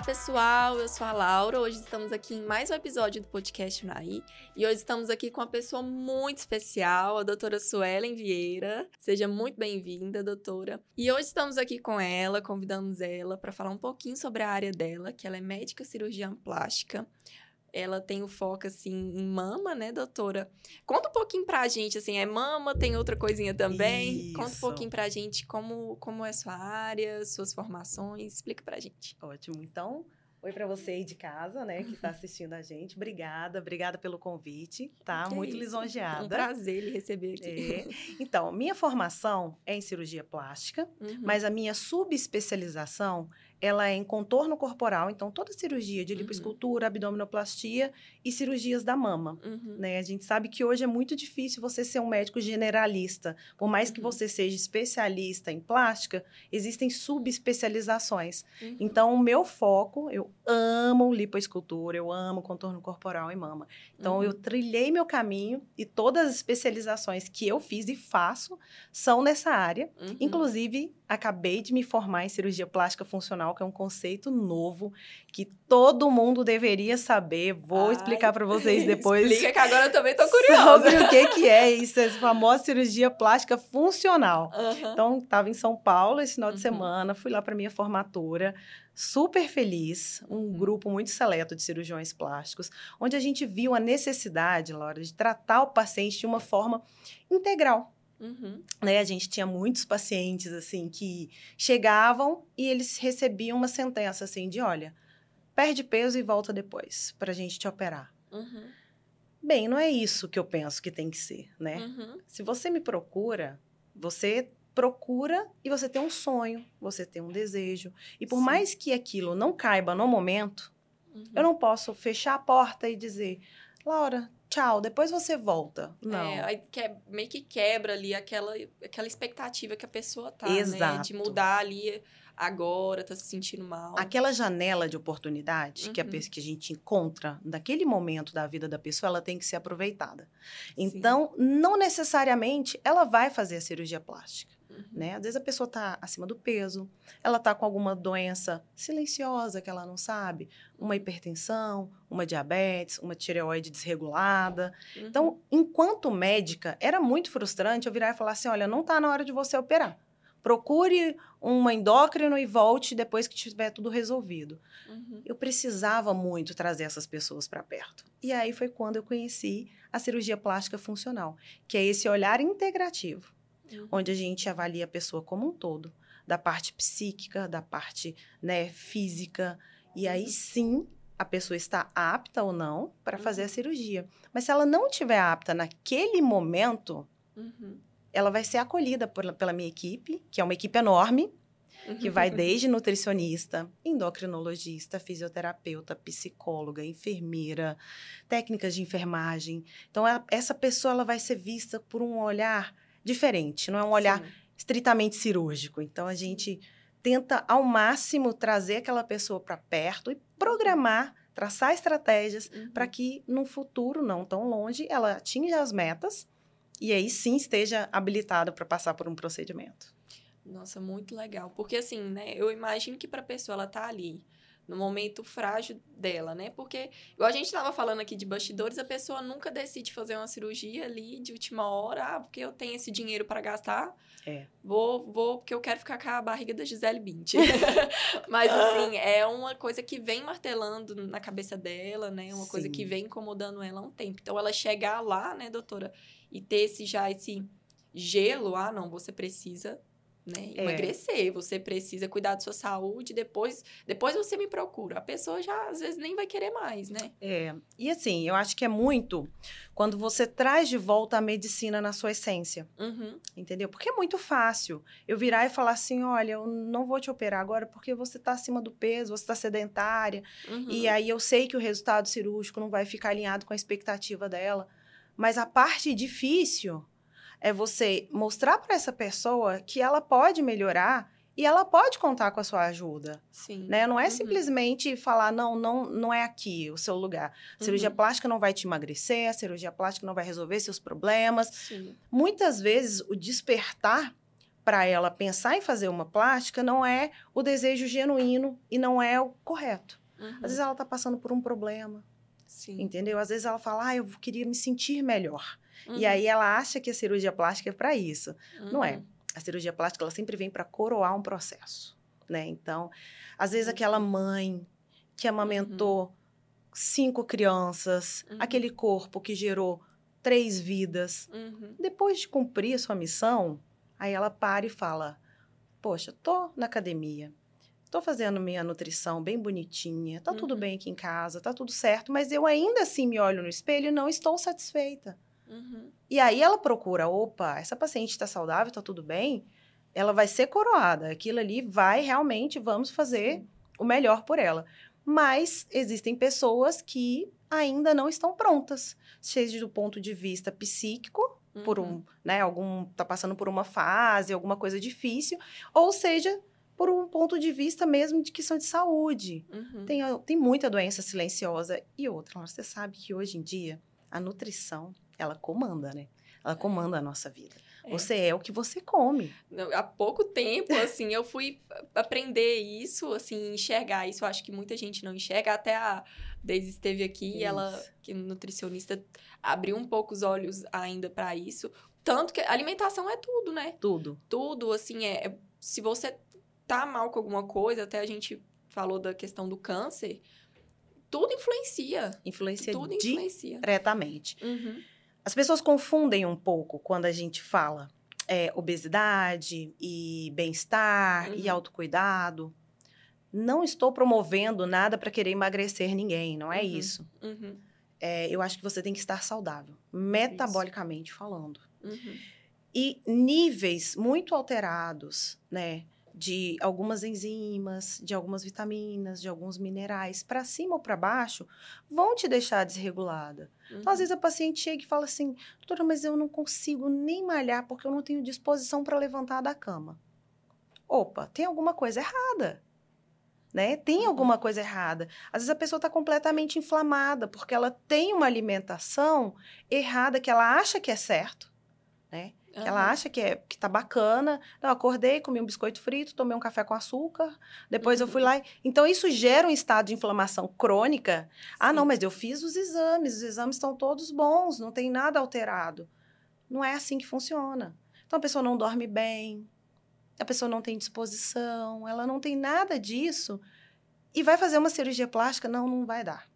Olá, pessoal. Eu sou a Laura. Hoje estamos aqui em mais um episódio do podcast Unaí. E hoje estamos aqui com uma pessoa muito especial, a doutora Suelen Vieira. Seja muito bem-vinda, doutora. E hoje estamos aqui com ela, convidamos ela para falar um pouquinho sobre a área dela, que ela é médica cirurgiã plástica ela tem o foco, assim, em mama, né, doutora? Conta um pouquinho pra gente, assim, é mama, tem outra coisinha também? Isso. Conta um pouquinho pra gente como, como é sua área, suas formações, explica pra gente. Ótimo. Então, oi para você aí de casa, né, que está assistindo a gente. Obrigada, obrigada pelo convite, tá? Que Muito isso. lisonjeada. Um prazer lhe receber aqui. É. Então, minha formação é em cirurgia plástica, Uhum. mas a minha subespecialização ela é em contorno corporal, então toda cirurgia de Uhum. lipoescultura, abdominoplastia e cirurgias da mama. Uhum. Né? A gente sabe que hoje é muito difícil você ser um médico generalista. Por mais que Uhum. você seja especialista em plástica, existem subespecializações. Uhum. Então, o meu foco, eu amo lipoescultura, eu amo contorno corporal e mama. Então, Uhum. eu trilhei meu caminho e todas as especializações que eu fiz e faço são nessa área. Uhum. Inclusive, acabei de me formar em cirurgia plástica funcional, que é um conceito novo que todo mundo deveria saber. Vou Ai, explicar para vocês depois. Explica que agora eu também tô curiosa. Sobre o que, que é isso, essa famosa cirurgia plástica funcional. Aham. Então, estava em São Paulo esse final de Uhum. semana, fui lá para minha formatura, super feliz, um Uhum. grupo muito seleto de cirurgiões plásticos, onde a gente viu a necessidade, Laura, de tratar o paciente de uma forma integral. Uhum. Né? A gente tinha muitos pacientes assim que chegavam e eles recebiam uma sentença assim de, olha, perde peso e volta depois para a gente te operar. Uhum. Bem, não é isso que eu penso que tem que ser, né? Uhum. Se você me procura, você procura e você tem um sonho, você tem um desejo. E por Sim. mais que aquilo não caiba no momento, Uhum. eu não posso fechar a porta e dizer, Laura, tchau, depois você volta. Não. É, aí que, meio que quebra ali aquela, aquela expectativa que a pessoa tá, né? De Exato. mudar ali agora, tá se sentindo mal. Aquela janela de oportunidade que, a, Uhum. que a gente encontra naquele momento da vida da pessoa, ela tem que ser aproveitada. Sim. Então, não necessariamente ela vai fazer a cirurgia plástica. Né? Às vezes a pessoa está acima do peso, ela está com alguma doença silenciosa que ela não sabe, uma hipertensão, uma diabetes, uma tireoide desregulada. Uhum. Então, enquanto médica, era muito frustrante eu virar e falar assim: olha, não está na hora de você operar. Procure uma endócrino e volte depois que tiver tudo resolvido. Uhum. Eu precisava muito trazer essas pessoas para perto. E aí foi quando eu conheci a cirurgia plástica funcional, que é esse olhar integrativo Uhum. onde a gente avalia a pessoa como um todo, da parte psíquica, da parte né, física, e aí Uhum. sim a pessoa está apta ou não para fazer a Uhum. cirurgia. Mas se ela não estiver apta naquele momento, Uhum. ela vai ser acolhida por- pela minha equipe, que é uma equipe enorme, que vai desde nutricionista, endocrinologista, fisioterapeuta, psicóloga, enfermeira, técnicas de enfermagem. Então, a- essa pessoa ela vai ser vista por um olhar diferente, não é um olhar Sim. estritamente cirúrgico. Então a gente tenta ao máximo trazer aquela pessoa para perto e programar, traçar estratégias Uhum. para que num futuro não tão longe ela atinja as metas e aí sim esteja habilitada para passar por um procedimento. Nossa, muito legal. Porque assim, né, eu imagino que pra pessoa ela tá ali no momento frágil dela, né? Porque, igual a gente tava falando aqui de bastidores, a pessoa nunca decide fazer uma cirurgia ali de última hora, ah, porque eu tenho esse dinheiro para gastar. É. Vou, vou, porque eu quero ficar com a barriga da Gisele Bündchen. Mas, assim, é uma coisa que vem martelando na cabeça dela, né? Uma coisa Sim. que vem incomodando ela há um tempo. Então, ela chegar lá, né, doutora, e ter esse, já esse gelo, ah, não, você precisa né? É. Emagrecer, você precisa cuidar da sua saúde, depois, depois você me procura. A pessoa já às vezes nem vai querer mais, né? É, e assim, eu acho que é muito quando você traz de volta a medicina na sua essência, Uhum. entendeu? Porque é muito fácil eu virar e falar assim: olha, eu não vou te operar agora porque você está acima do peso, você está sedentária, uhum. e aí eu sei que o resultado cirúrgico não vai ficar alinhado com a expectativa dela. Mas a parte difícil é você mostrar para essa pessoa que ela pode melhorar e ela pode contar com a sua ajuda. Sim. Né? Não é Uhum. simplesmente falar, não, não, não é aqui o seu lugar. A cirurgia Uhum. plástica não vai te emagrecer, a cirurgia plástica não vai resolver seus problemas. Sim. Muitas vezes, o despertar para ela pensar em fazer uma plástica não é o desejo genuíno e não é o correto. Uhum. Às vezes ela está passando por um problema, Sim. entendeu? Às vezes ela fala, ah, eu queria me sentir melhor. E Uhum. aí ela acha que a cirurgia plástica é para isso. Não é. Uhum. A cirurgia plástica ela sempre vem para coroar um processo, né? Então, às vezes aquela Uhum. mãe que amamentou cinco crianças, Uhum. aquele corpo que gerou três vidas, Uhum. depois de cumprir a sua missão, aí ela para e fala: Poxa, tô na academia, tô fazendo minha nutrição bem bonitinha, tá tudo Uhum. bem aqui em casa, tá tudo certo, mas eu ainda assim me olho no espelho e não estou satisfeita. Uhum. E aí ela procura: opa, essa paciente está saudável, tá tudo bem, ela vai ser coroada, aquilo ali vai realmente, vamos fazer o melhor por ela. Mas existem pessoas que ainda não estão prontas, seja do ponto de vista psíquico, por Uhum. um, né, algum tá passando por uma fase, alguma coisa difícil, ou seja, por um ponto de vista mesmo de questão de saúde. Uhum. Tem, tem muita doença silenciosa e outra. Você sabe que hoje em dia a nutrição, ela comanda, né? Ela comanda a nossa vida. É. Você é o que você come. Não, Há pouco tempo, assim, eu fui aprender isso, assim, enxergar isso. Eu acho que muita gente não enxerga. Até a Daisy esteve aqui e ela, Isso. que é nutricionista, abriu um pouco os olhos ainda para isso. Tanto que alimentação é tudo, né? Tudo. Tudo, assim, é. é- Se você tá mal com alguma coisa, até a gente falou da questão do câncer, tudo influencia. Influencia tudo influencia. diretamente. Uhum. As pessoas confundem um pouco quando a gente fala é, obesidade e bem-estar e Uhum. autocuidado. Não estou promovendo nada para querer emagrecer ninguém, não é Uhum. isso. Uhum. É, eu acho que você tem que estar saudável, metabolicamente falando. Uhum. E níveis muito alterados, né? De algumas enzimas, de algumas vitaminas, de alguns minerais, para cima ou para baixo, vão te deixar desregulada. Então, às vezes a paciente chega e fala assim: doutora, mas eu não consigo nem malhar porque eu não tenho disposição para levantar da cama. Opa, tem alguma coisa errada. Né? Tem Uhum. alguma coisa errada. Às vezes a pessoa está completamente inflamada porque ela tem uma alimentação errada que ela acha que é certo, né? Que ela acha que, é, que tá bacana. Não, acordei, comi um biscoito frito, tomei um café com açúcar, depois eu fui Uhum. lá. e- Então, isso gera um estado de inflamação crônica. Ah, não, Sim. mas eu fiz os exames, os exames estão todos bons, não tem nada alterado. Não é assim que funciona. Então, a pessoa não dorme bem, a pessoa não tem disposição, ela não tem nada disso. E vai fazer uma cirurgia plástica? Não, não vai dar.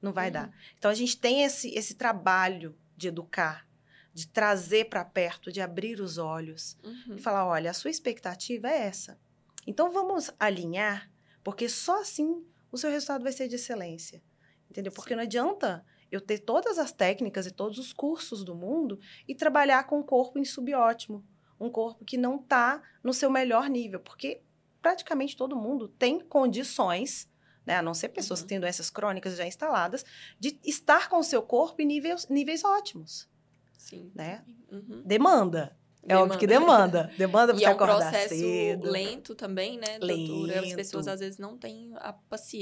Não vai Uhum. dar. Então, a gente tem esse, esse trabalho de educar, de trazer para perto, de abrir os olhos Uhum. e falar: olha, a sua expectativa é essa. Então vamos alinhar, porque só assim o seu resultado vai ser de excelência. Entendeu? Porque Sim. não adianta eu ter todas as técnicas e todos os cursos do mundo e trabalhar com um corpo em subótimo, um corpo que não está no seu melhor nível, porque praticamente todo mundo tem condições, né, a não ser pessoas Uhum. que têm doenças crônicas já instaladas, de estar com o seu corpo em níveis, níveis ótimos. Sim. né? Uhum. Demanda. É óbvio que demanda. Demanda pra E você é um processo cedo. lento também, né, doutora? As Lento. pessoas às vezes não têm a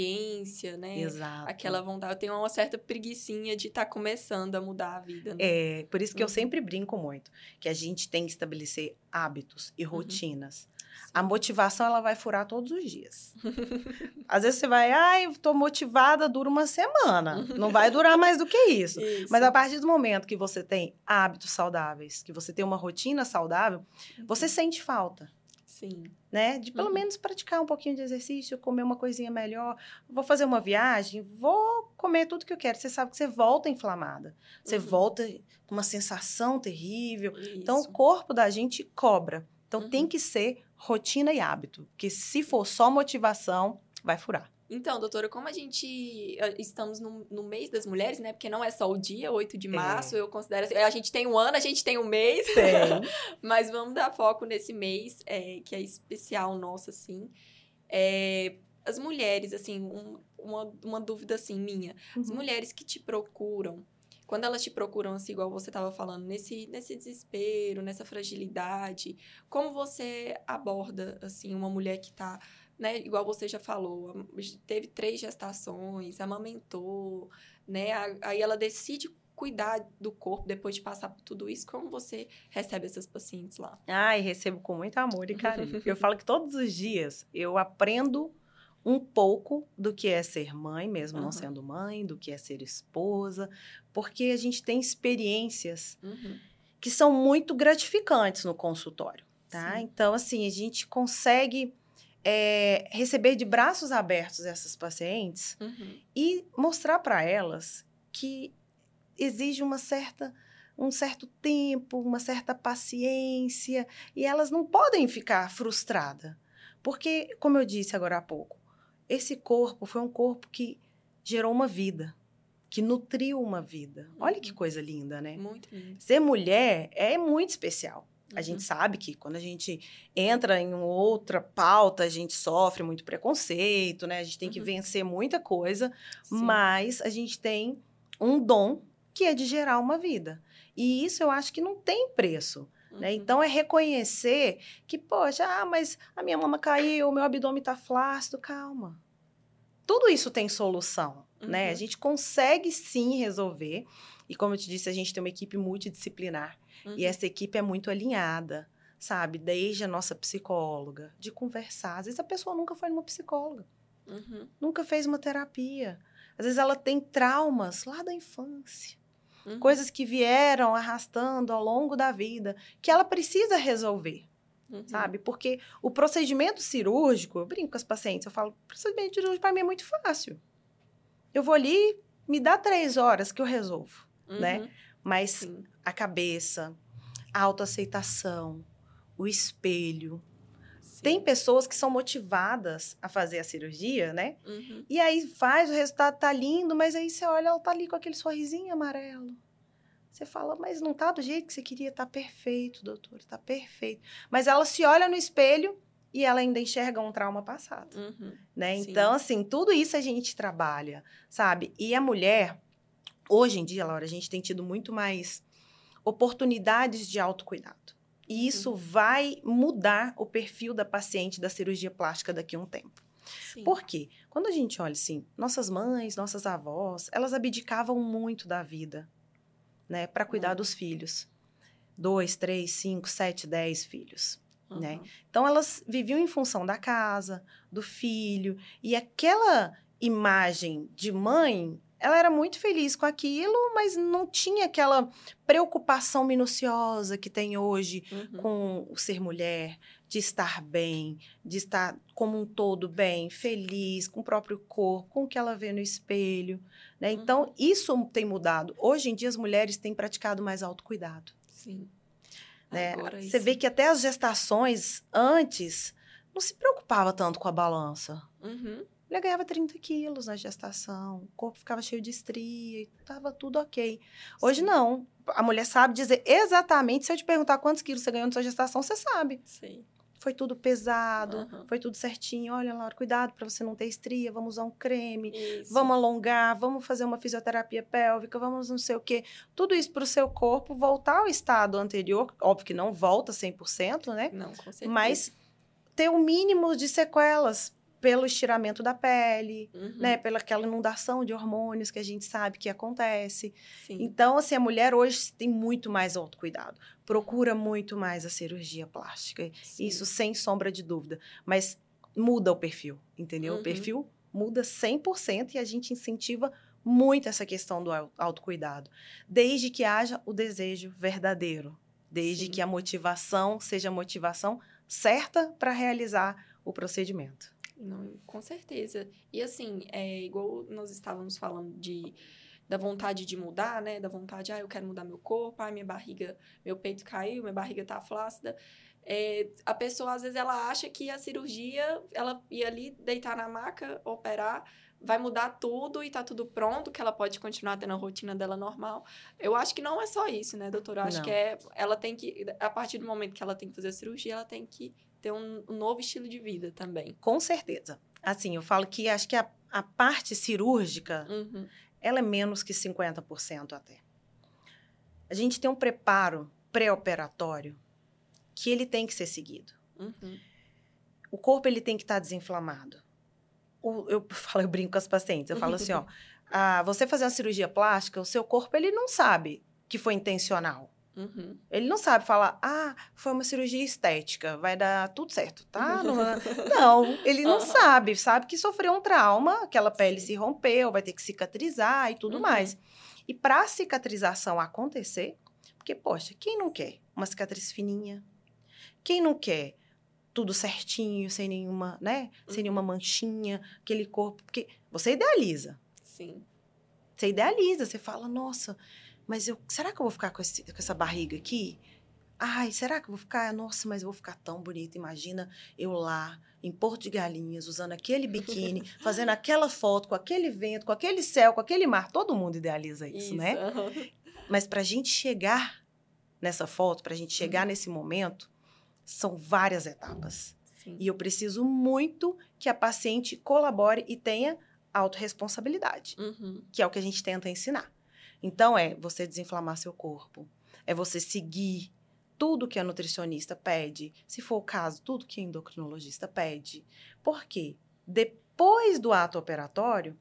paciência, né? Exato. Aquela vontade. Eu tenho uma certa preguiçinha de estar começando a mudar a vida. Né? É, por isso que eu Uhum. sempre brinco muito, que a gente tem que estabelecer hábitos Uhum. e rotinas. A motivação, ela vai furar todos os dias. Às vezes você vai, ai, tô motivada, dura uma semana. Não vai durar mais do que isso. Isso. Mas a partir do momento que você tem hábitos saudáveis, que você tem uma rotina saudável, você sente falta. Sim. né? De pelo Uhum. menos praticar um pouquinho de exercício, comer uma coisinha melhor. Vou fazer uma viagem, vou comer tudo que eu quero. Você sabe que você volta inflamada. Você Uhum. volta com uma sensação terrível. Então, Isso. o corpo da gente cobra. Então, Uhum. tem que ser rotina e hábito. Porque se for só motivação, vai furar. Então, doutora, como a gente eh, estamos no, no mês das mulheres, né? Porque não é só o dia, 8 de É. março, eu considero assim. A gente tem um ano, a gente tem um mês, mas vamos dar foco nesse mês, eh, que é especial nosso, assim. Eh, as mulheres, assim, um- uma, uma dúvida assim minha. As Uhum. mulheres que te procuram, quando elas te procuram, assim, igual você estava falando, nesse, nesse desespero, nessa fragilidade, como você aborda, assim, uma mulher que tá, né, igual você já falou, teve três gestações, amamentou, né, aí ela decide cuidar do corpo depois de passar por tudo isso? Como você recebe essas pacientes lá? Ai, recebo com muito amor e carinho. eu falo que todos os dias eu aprendo um pouco do que é ser mãe, mesmo uhum. não sendo mãe, do que é ser esposa, porque a gente tem experiências uhum. que são muito gratificantes no consultório, tá? Sim. Então, assim, a gente consegue é, receber de braços abertos essas pacientes uhum. e mostrar para elas que exige uma certa um certo tempo, uma certa paciência, e elas não podem ficar frustradas. Porque, como eu disse agora há pouco, esse corpo foi um corpo que gerou uma vida, que nutriu uma vida. Olha que uhum. coisa linda, né? Muito lindo. Ser mulher é muito especial. A gente uhum. sabe que quando a gente entra em outra pauta, a gente sofre muito preconceito, né? A gente tem que uhum. vencer muita coisa, Sim. mas a gente tem um dom que é de gerar uma vida. E isso eu acho que não tem preço. Né? Uhum. Então, é reconhecer que, poxa, ah, mas a minha mama caiu, o meu abdômen está flácido. Calma. Tudo isso tem solução, uhum. né? A uhum. gente consegue sim resolver. E como eu te disse, a gente tem uma equipe multidisciplinar. Uhum. E essa equipe é muito alinhada, sabe? Desde a nossa psicóloga, de conversar. Às vezes a pessoa nunca foi numa psicóloga. Uhum. Nunca fez uma terapia. Às vezes ela tem traumas lá da infância uhum. coisas que vieram arrastando ao longo da vida, que ela precisa resolver. Uhum. Sabe? Porque o procedimento cirúrgico, eu brinco com as pacientes, eu falo, procedimento cirúrgico para mim é muito fácil. Eu vou ali, me dá três horas que eu resolvo, né? Uhum. Mas Sim. a cabeça, a autoaceitação, o espelho, tem pessoas que são motivadas a fazer a cirurgia, né? Uhum. E aí faz, o resultado tá lindo, mas aí você olha, ela tá ali com aquele sorrisinho amarelo. Você fala, mas não tá do jeito que você queria, tá perfeito, doutor, tá perfeito. Mas ela se olha no espelho e ela ainda enxerga um trauma passado, uhum. né? Sim. Então, assim, tudo isso a gente trabalha, sabe? E a mulher, hoje em dia, Laura, a gente tem tido muito mais oportunidades de autocuidado. E isso uhum. vai mudar o perfil da paciente da cirurgia plástica daqui a um tempo. Sim. Por quê? Quando a gente olha assim, nossas mães, nossas avós, elas abdicavam muito da vida, né, para cuidar uhum. dos filhos. Dois, três, cinco, sete, dez filhos. Né? Uhum. Né? Então elas viviam em função da casa, do filho, e aquela imagem de mãe ela era muito feliz com aquilo, mas não tinha aquela preocupação minuciosa que tem hoje uhum. com o ser mulher, de estar bem, de estar como um todo bem, feliz, com o próprio corpo, com o que ela vê no espelho. Né? Uhum. Então, isso tem mudado. Hoje em dia, as mulheres têm praticado mais autocuidado. Sim. Né? Você vê que até as gestações antes não se preocupava tanto com a balança. Uhum. Ele ganhava 30 quilos na gestação, o corpo ficava cheio de estria, estava tudo ok. Hoje Sim. não. A mulher sabe dizer exatamente, se eu te perguntar quantos quilos você ganhou na sua gestação, você sabe. Sim. Foi tudo pesado, uhum. foi tudo certinho. Olha, Laura, cuidado para você não ter estria, vamos usar um creme, isso. vamos alongar, vamos fazer uma fisioterapia pélvica, vamos não sei o quê. Tudo isso para o seu corpo voltar ao estado anterior. Óbvio que não volta 100%, né? Não, com certeza. Mas ter o um mínimo de sequelas pelo estiramento da pele, uhum. né? Pela aquela inundação de hormônios que a gente sabe que acontece. Sim. Então, assim, a mulher hoje tem muito mais autocuidado. Procura muito mais a cirurgia plástica. Sim. Isso sem sombra de dúvida. Mas muda o perfil, entendeu? Uhum. O perfil muda 100% e a gente incentiva muito essa questão do autocuidado. Desde que haja o desejo verdadeiro. Desde Sim. que a motivação seja a motivação certa para realizar o procedimento. Não, com certeza. E assim, é igual nós estávamos falando de da vontade de mudar, né? Da vontade, ah, eu quero mudar meu corpo, ah, minha barriga, meu peito caiu, minha barriga tá flácida. É, a pessoa, às vezes, ela acha que a cirurgia, ela ia ali deitar na maca, operar, vai mudar tudo e tá tudo pronto, que ela pode continuar tendo a rotina dela normal. Eu acho que não é só isso, né, doutora? Eu acho não. que é, ela tem que, a partir do momento que ela tem que fazer a cirurgia, ela tem que ter um, um novo estilo de vida também. Com certeza. Assim, eu falo que acho que a, a parte cirúrgica, uhum. ela é menos que 50% até. A gente tem um preparo pré-operatório que ele tem que ser seguido. Uhum. O corpo ele tem que estar tá desinflamado. O, eu falo, eu brinco com as pacientes, eu falo assim, ó, a você fazer uma cirurgia plástica, o seu corpo ele não sabe que foi intencional. Uhum. Ele não sabe falar, ah, foi uma cirurgia estética, vai dar tudo certo, tá? Não, não ele não Uhum. sabe, sabe que sofreu um trauma, aquela pele Sim. se rompeu, vai ter que cicatrizar e tudo Uhum. mais. E para a cicatrização acontecer, porque, poxa, quem não quer uma cicatriz fininha? Quem não quer tudo certinho, sem nenhuma, né? Sem Uhum. nenhuma manchinha, aquele corpo, porque você idealiza. Sim. Você idealiza, você fala, nossa, mas eu, será que eu vou ficar com, esse- com essa barriga aqui? Ai, será que eu vou ficar? Nossa, mas eu vou ficar tão bonita. Imagina eu lá, em Porto de Galinhas, usando aquele biquíni, fazendo aquela foto, com aquele vento, com aquele céu, com aquele mar. Todo mundo idealiza isso, né? aham. Mas para a gente chegar nessa foto, para a gente chegar nesse momento, são várias etapas. Sim. E eu preciso muito que a paciente colabore e tenha autorresponsabilidade Uhum. que é o que a gente tenta ensinar. Então, é você desinflamar seu corpo, é você seguir tudo que a nutricionista pede, se for o caso, tudo que a endocrinologista pede. Por quê? Depois do ato operatório,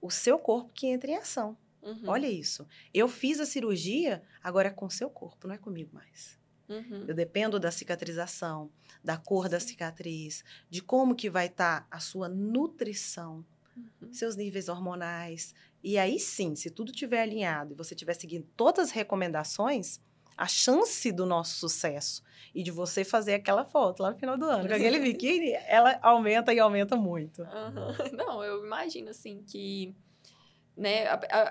o seu corpo que entra em ação. Uhum. Olha isso. Eu fiz a cirurgia, agora é com o seu corpo, não é comigo mais. Uhum. Eu dependo da cicatrização, da cor da cicatriz, de como que vai estar a sua nutrição, Uhum. seus níveis hormonais. E aí sim, se tudo estiver alinhado e você estiver seguindo todas as recomendações, a chance do nosso sucesso e de você fazer aquela foto lá no final do ano com aquele biquíni, ela aumenta e aumenta muito. Aham. Não, eu imagino assim que. Né,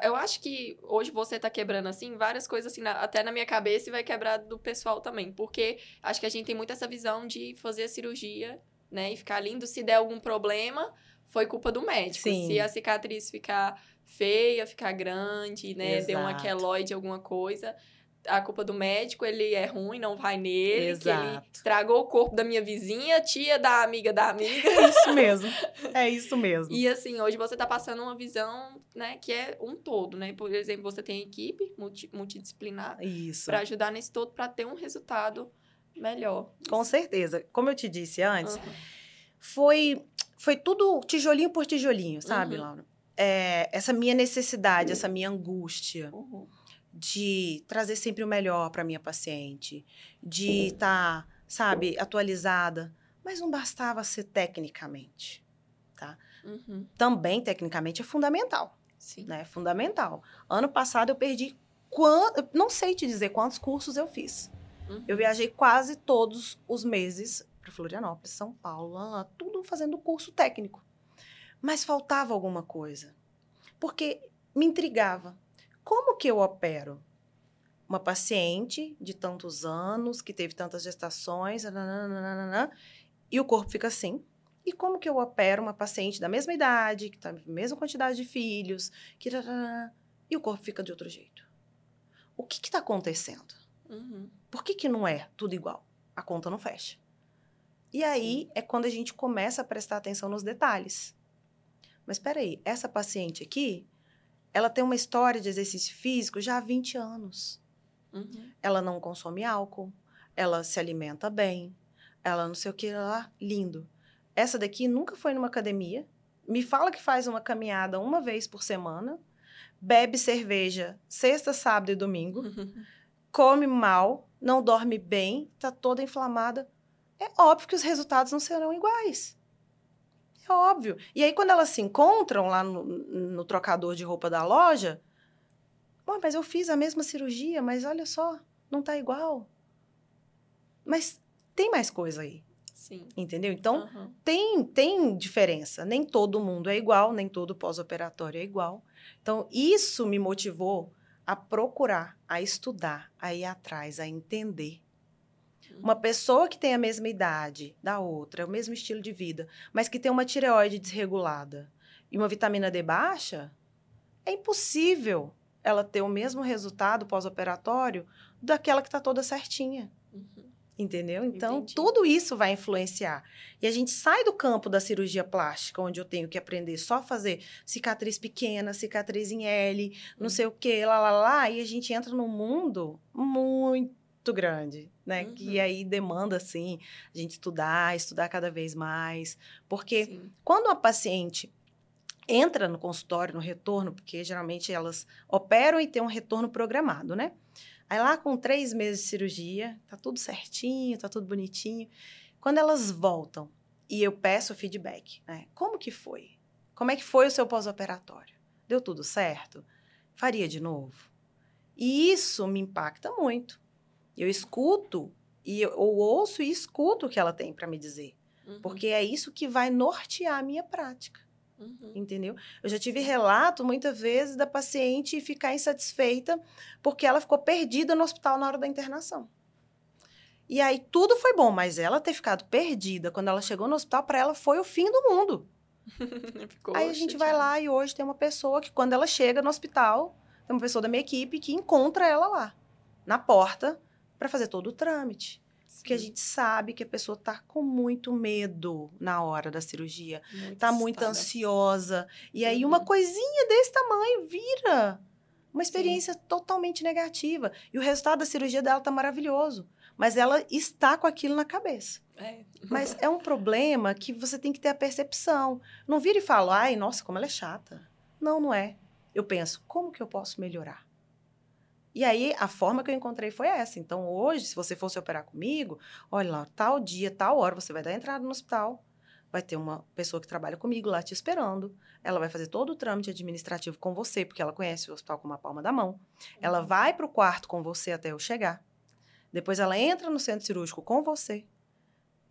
eu acho que hoje você tá quebrando assim várias coisas assim, na- até na minha cabeça e vai quebrar do pessoal também. Porque acho que a gente tem muito essa visão de fazer a cirurgia, né? E ficar lindo. Se der algum problema, foi culpa do médico. Sim. Se a cicatriz ficar feia, ficar grande, né? Deu um Exato. aqueloide, alguma coisa. A culpa do médico, ele é ruim, não vai nele, que ele Exato. estragou o corpo da minha vizinha, tia da amiga da amiga. É isso mesmo. É isso mesmo. E assim, hoje você tá passando uma visão, né, que é um todo, né? Por exemplo, você tem equipe multi- multidisciplinar Isso. para ajudar nesse todo para ter um resultado melhor. Com certeza. Como eu te disse antes, Aham. Foi, foi tudo tijolinho por tijolinho, sabe, Uhum. Laura? É, essa minha necessidade, essa minha angústia. Uhum. de trazer sempre o melhor para minha paciente, de estar, sabe, atualizada, mas não bastava ser tecnicamente. Uhum. Também tecnicamente é fundamental, Sim. né? É fundamental. Ano passado eu perdi não sei te dizer quantos cursos eu fiz. Uhum. Eu viajei quase todos os meses para Florianópolis, São Paulo, lá, lá, tudo fazendo curso técnico. Mas faltava alguma coisa. Porque me intrigava. Como que eu opero uma paciente de tantos anos, que teve tantas gestações, nananana, e o corpo fica assim? E como que eu opero uma paciente da mesma idade, que tem a mesma quantidade de filhos, que e o corpo fica de outro jeito? O que está acontecendo? Uhum. Por que, que não é tudo igual? A conta não fecha. E aí é quando a gente começa a prestar atenção nos detalhes. Mas espera aí, essa paciente aqui, ela tem uma história de exercício físico já há 20 anos. Uhum. Ela não consome álcool, ela se alimenta bem, ela não sei o que lá, lindo. Essa daqui nunca foi numa academia, me fala que faz uma caminhada uma vez por semana, bebe cerveja sexta, sábado e domingo, Uhum. come mal, não dorme bem, tá toda inflamada. É óbvio que os resultados não serão iguais. É óbvio. E aí, quando elas se encontram lá no, no trocador de roupa da loja, "Ué, mas eu fiz a mesma cirurgia, mas olha só, não tá igual. Mas tem mais coisa aí, Sim. entendeu? Então, Aham. tem, tem diferença. Nem todo mundo é igual, nem todo pós-operatório é igual. Então, isso me motivou a procurar, a estudar, a ir atrás, a entender. Uma pessoa que tem a mesma idade da outra, o mesmo estilo de vida, mas que tem uma tireoide desregulada e uma vitamina D baixa, é impossível ela ter o mesmo resultado pós-operatório daquela que está toda certinha. Uhum. Entendeu? Então, Entendi. tudo isso vai influenciar. E a gente sai do campo da cirurgia plástica, onde eu tenho que aprender só a fazer cicatriz pequena, cicatriz em L, não Uhum. sei o quê, lá, lá, lá, e a gente entra num mundo muito grande, né? Uhum. Que aí demanda, assim, a gente estudar, estudar cada vez mais. Porque Sim. quando uma paciente entra no consultório, no retorno, porque geralmente elas operam e tem um retorno programado, né? Aí lá com três meses de cirurgia, tá tudo certinho, tá tudo bonitinho. Quando elas voltam e eu peço feedback, né? Como que foi? Como é que foi o seu pós-operatório? Deu tudo certo? Faria de novo? E isso me impacta muito. Eu escuto e eu ouço e escuto o que ela tem para me dizer. Uhum. Porque é isso que vai nortear a minha prática. Uhum. Entendeu? Eu já tive relato muitas vezes da paciente ficar insatisfeita porque ela ficou perdida no hospital na hora da internação. E aí tudo foi bom, mas ela ter ficado perdida quando ela chegou no hospital, para ela foi o fim do mundo. aí a gente vai lá e hoje tem uma pessoa que, quando ela chega no hospital, tem uma pessoa da minha equipe que encontra ela lá, na porta, para fazer todo o trâmite. Porque a gente sabe que a pessoa tá com muito medo na hora da cirurgia, muito tá muito ansiosa. E aí, uhum. uma coisinha desse tamanho vira uma experiência Sim. totalmente negativa. E o resultado da cirurgia dela tá maravilhoso. Mas ela está com aquilo na cabeça. É. Mas é um problema que você tem que ter a percepção. Não vira e fala, ai, nossa, como ela é chata. Não, não é. Eu penso, como que eu posso melhorar? E aí, a forma que eu encontrei foi essa. Então, hoje, se você fosse operar comigo, olha lá, tal dia, tal hora, você vai dar entrada no hospital, vai ter uma pessoa que trabalha comigo lá te esperando. Ela vai fazer todo o trâmite administrativo com você, porque ela conhece o hospital com uma palma da mão. Ela uhum. vai para o quarto com você até eu chegar. Depois ela entra no centro cirúrgico com você.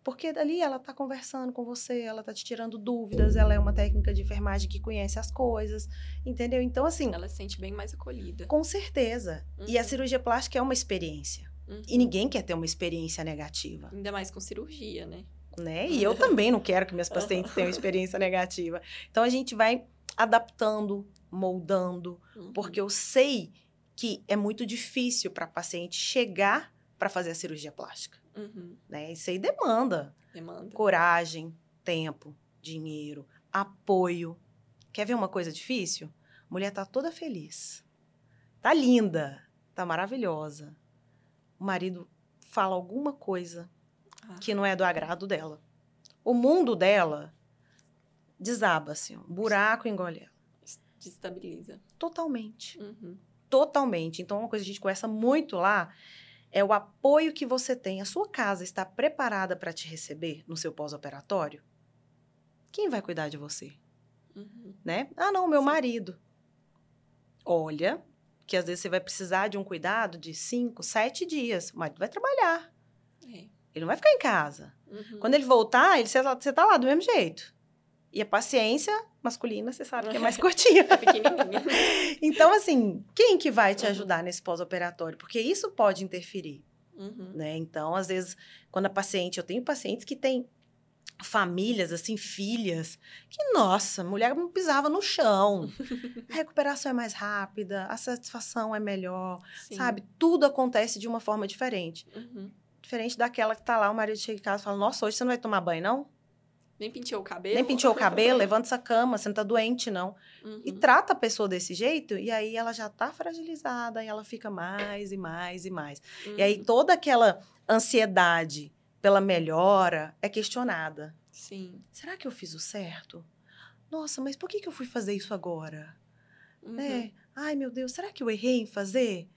Porque dali ela está conversando com você, ela está te tirando dúvidas, ela é uma técnica de enfermagem que conhece as coisas, entendeu? Então, assim. Ela se sente bem mais acolhida. Com certeza. Uhum. E a uhum. cirurgia plástica é uma experiência. Uhum. E ninguém quer ter uma experiência negativa. Ainda mais com cirurgia, né? Né? E eu também não quero que minhas pacientes tenham experiência negativa. Então a gente vai adaptando, moldando, uhum. porque eu sei que é muito difícil para a paciente chegar para fazer a cirurgia plástica. Uhum. Né? Isso aí demanda. Demanda. Coragem, tempo, dinheiro, apoio. Quer ver uma coisa difícil? A mulher tá toda feliz. Tá linda, tá maravilhosa. O marido fala alguma coisa ah. que não é do agrado dela. O mundo dela desaba, assim, um buraco engole ela. Destabiliza. Totalmente. Uhum. Totalmente. Então, uma coisa que a gente conversa muito lá é o apoio que você tem. A sua casa está preparada para te receber no seu pós-operatório? Quem vai cuidar de você? Uhum. Né? Ah, não, meu Sim. marido. Olha, que às vezes você vai precisar de um cuidado de cinco, sete dias. O marido vai trabalhar. É. Ele não vai ficar em casa. Uhum. Quando ele voltar, ele, você está lá do mesmo jeito. E a paciência masculina, você sabe que é mais curtinha. é pequenininha. então, assim, quem que vai te uhum. ajudar nesse pós-operatório? Porque isso pode interferir, uhum. né? Então, às vezes, quando a paciente... Eu tenho pacientes que têm famílias, assim, filhas, que, nossa, mulher não pisava no chão. A recuperação é mais rápida, a satisfação é melhor, Sim. sabe? Tudo acontece de uma forma diferente. Uhum. Diferente daquela que tá lá, o marido chega em casa e fala, nossa, hoje você não vai tomar banho, não? Nem penteou o cabelo. Nem penteou o cabelo, levanta essa cama, você não tá doente, não. Uhum. E trata a pessoa desse jeito, e aí ela já tá fragilizada, e ela fica mais e mais e mais. Uhum. E aí uhum. toda aquela ansiedade pela melhora é questionada. Sim. Será que eu fiz o certo? Nossa, mas por que, que eu fui fazer isso agora? Uhum. Né? Ai, meu Deus, será que eu errei em fazer?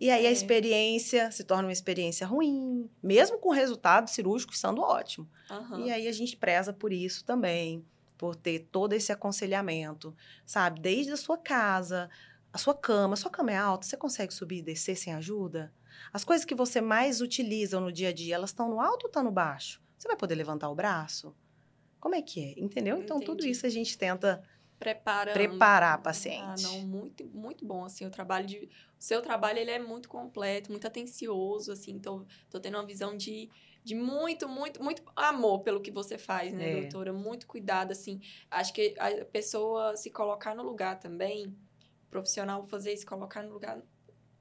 E aí é. a experiência se torna uma experiência ruim, mesmo com o resultado cirúrgico estando ótimo. Uhum. E aí a gente preza por isso também, por ter todo esse aconselhamento, sabe? Desde a sua casa, a sua cama, a sua cama é alta, você consegue subir e descer sem ajuda? As coisas que você mais utiliza no dia a dia, elas estão no alto ou estão no baixo? Você vai poder levantar o braço? Como é que é? Entendeu? Então, Entendi. tudo isso a gente tenta Preparando. preparar a paciente. Ah, não, muito, muito bom, assim, o trabalho de... Seu trabalho, ele é muito completo, muito atencioso, assim, tô, tô tendo uma visão de, de muito, muito, muito amor pelo que você faz, né, é. doutora? Muito cuidado, assim. Acho que a pessoa se colocar no lugar também, profissional fazer isso, colocar no lugar...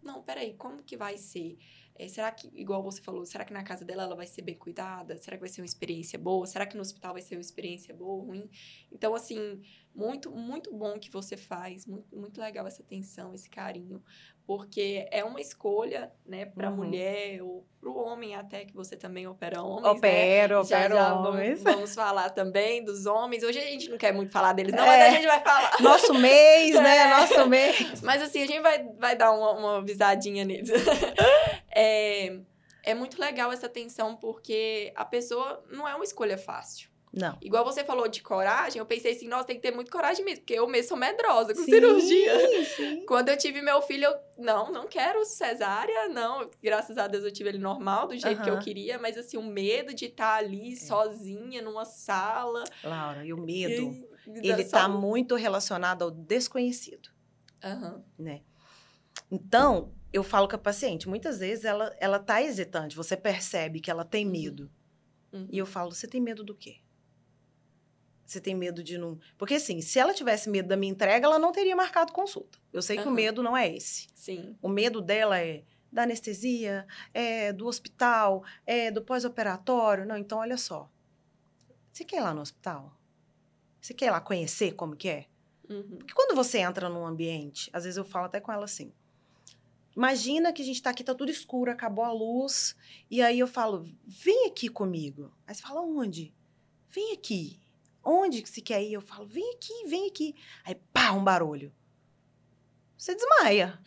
Não, peraí, como que vai ser? É, será que, igual você falou, será que na casa dela ela vai ser bem cuidada? Será que vai ser uma experiência boa? Será que no hospital vai ser uma experiência boa ou ruim? Então, assim, muito, muito bom que você faz, muito, muito legal essa atenção, esse carinho, porque é uma escolha, né, para uhum. mulher ou para o homem até, que você também opera homens, Opero, né? opero já, já homens. Vamos, vamos, falar também dos homens. Hoje a gente não quer muito falar deles, não, é. mas a gente vai falar. Nosso mês, né? é. né? Nosso mês. Mas assim, a gente vai, vai dar uma, uma avisadinha neles. é, é muito legal essa atenção, porque a pessoa não é uma escolha fácil. Não. Igual você falou de coragem, eu pensei assim, nossa, tem que ter muito coragem mesmo, porque eu mesmo sou medrosa com sim, cirurgia. Sim. Quando eu tive meu filho, eu, não, não quero cesárea, não. Graças a Deus eu tive ele normal, do jeito uh -huh. que eu queria, mas assim, o medo de estar ali é. sozinha numa sala. Laura, e o medo, e, ele está muito relacionado ao desconhecido. Uhum. Né? Então, eu falo com a paciente, muitas vezes ela, ela tá hesitante, você percebe que ela tem uhum. medo. Uhum. E eu falo, você tem medo do quê? Você tem medo de não. Porque, assim, se ela tivesse medo da minha entrega, ela não teria marcado consulta. Eu sei uhum. que o medo não é esse. Sim. O medo dela é da anestesia, é do hospital, é do pós-operatório. Não, então, olha só. Você quer ir lá no hospital? Você quer ir lá conhecer como que é? Uhum. Porque quando você entra num ambiente, às vezes eu falo até com ela assim. Imagina que a gente tá aqui, tá tudo escuro, acabou a luz. E aí eu falo, vem aqui comigo. Aí você fala, onde? Vem aqui. Onde que se quer ir? Eu falo, vem aqui, vem aqui. Aí, pá, um barulho. Você desmaia.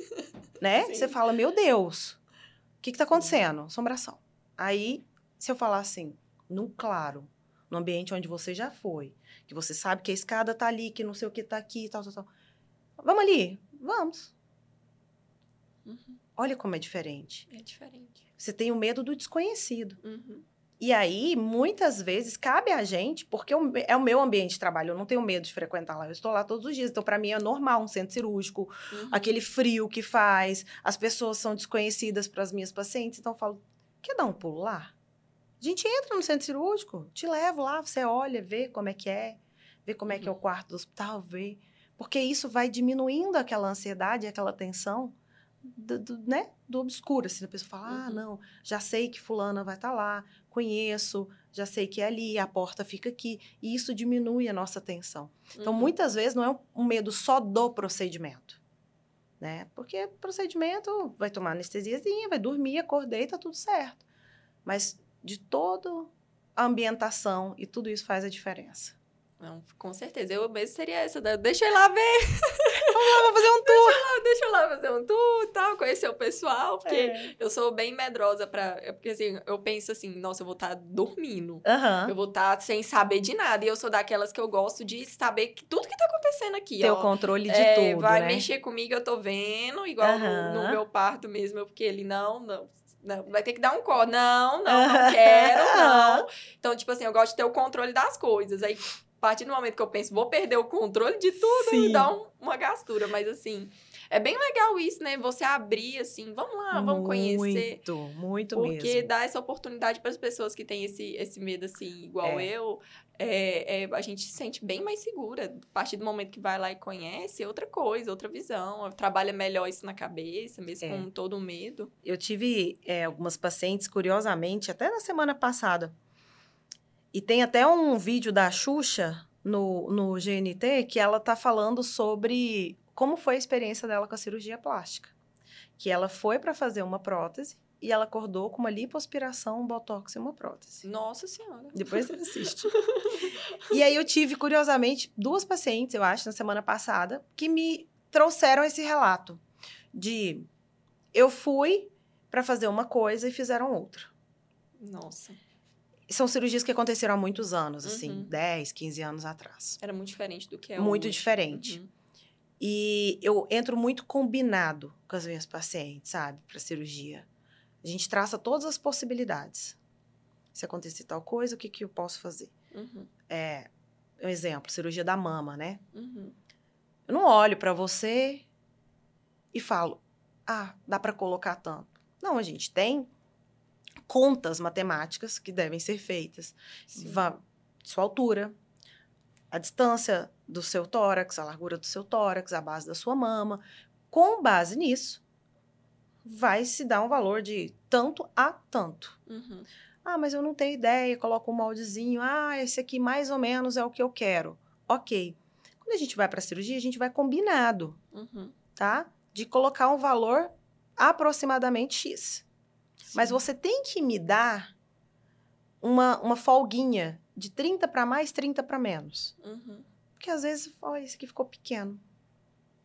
né? Sim. Você fala, meu Deus, o que que tá acontecendo? Assombração. Aí, se eu falar assim, no claro, no ambiente onde você já foi, que você sabe que a escada tá ali, que não sei o que tá aqui, tal, tal, tal. Vamos ali? Vamos. Uhum. Olha como é diferente. É diferente. Você tem o medo do desconhecido. Uhum. E aí, muitas vezes, cabe a gente, porque é o meu ambiente de trabalho, eu não tenho medo de frequentar lá, eu estou lá todos os dias. Então, para mim, é normal um centro cirúrgico, uhum. aquele frio que faz, as pessoas são desconhecidas para as minhas pacientes. Então, eu falo, quer dar um pulo lá? A gente entra no centro cirúrgico, te levo lá, você olha, vê como é que é, vê como é que é o uhum. quarto do hospital, vê. Porque isso vai diminuindo aquela ansiedade, aquela tensão do, do, né, do obscuro, assim, a pessoa fala, ah, uhum. ah, não, já sei que fulana vai estar tá lá, conheço, já sei que é ali, a porta fica aqui, e isso diminui a nossa atenção. Então, uhum. muitas vezes, não é um medo só do procedimento, né, porque procedimento, vai tomar anestesiazinha, vai dormir, acordei, tá tudo certo. Mas de toda a ambientação, e tudo isso faz a diferença. Não, com certeza. Eu mesmo seria essa. Da, deixa eu ir lá ver. Vamos lá, fazer um tour. Deixa eu lá, deixa eu lá fazer um tour e tal, conhecer o pessoal. Porque é. eu sou bem medrosa pra. É porque assim, eu penso assim, nossa, eu vou estar tá dormindo. Uhum. Eu vou estar tá sem saber de nada. E eu sou daquelas que eu gosto de saber que, tudo que tá acontecendo aqui. Ter ó, o controle de é, tudo. Vai né? mexer comigo, eu tô vendo, igual uhum. no, no, meu parto mesmo, porque ele não, não. Não, vai ter que dar um cor. Não, não, não quero, não. Então, tipo assim, eu gosto de ter o controle das coisas. Aí, partir do momento que eu penso, vou perder o controle de tudo, Sim. dá um, uma gastura. Mas assim, é bem legal isso, né? Você abrir assim, vamos lá, vamos muito, conhecer. Muito, muito porque mesmo. Porque dá essa oportunidade para as pessoas que têm esse, esse medo, assim, igual é. eu. É, é, a gente se sente bem mais segura. A partir do momento que vai lá e conhece, é outra coisa, outra visão. Trabalha melhor isso na cabeça, mesmo é. com todo o medo. Eu tive é, algumas pacientes, curiosamente, até na semana passada, e tem até um vídeo da Xuxa no, no GNT que ela tá falando sobre como foi a experiência dela com a cirurgia plástica. Que ela foi para fazer uma prótese e ela acordou com uma lipoaspiração, um botox e uma prótese. Nossa Senhora! Depois você assiste. e aí eu tive, curiosamente, duas pacientes, eu acho, na semana passada, que me trouxeram esse relato de eu fui para fazer uma coisa e fizeram outra. Nossa são cirurgias que aconteceram há muitos anos, assim, uhum. 10, 15 anos atrás. Era muito diferente do que é Muito hoje. diferente. Uhum. E eu entro muito combinado com as minhas pacientes, sabe, para cirurgia. A gente traça todas as possibilidades. Se acontecer tal coisa, o que, que eu posso fazer? Uhum. É, um exemplo, cirurgia da mama, né? Uhum. Eu não olho para você e falo, ah, dá para colocar tanto. Não, a gente tem contas matemáticas que devem ser feitas. Vá, sua altura, a distância do seu tórax, a largura do seu tórax, a base da sua mama. Com base nisso, vai se dar um valor de tanto a tanto. Uhum. Ah, mas eu não tenho ideia, coloco um moldezinho. Ah, esse aqui mais ou menos é o que eu quero. Ok. Quando a gente vai para a cirurgia, a gente vai combinado, Uhum. tá? De colocar um valor aproximadamente X. Mas você tem que me dar uma, uma folguinha de 30 para mais, 30 para menos. Uhum. Porque às vezes, ó, esse aqui ficou pequeno.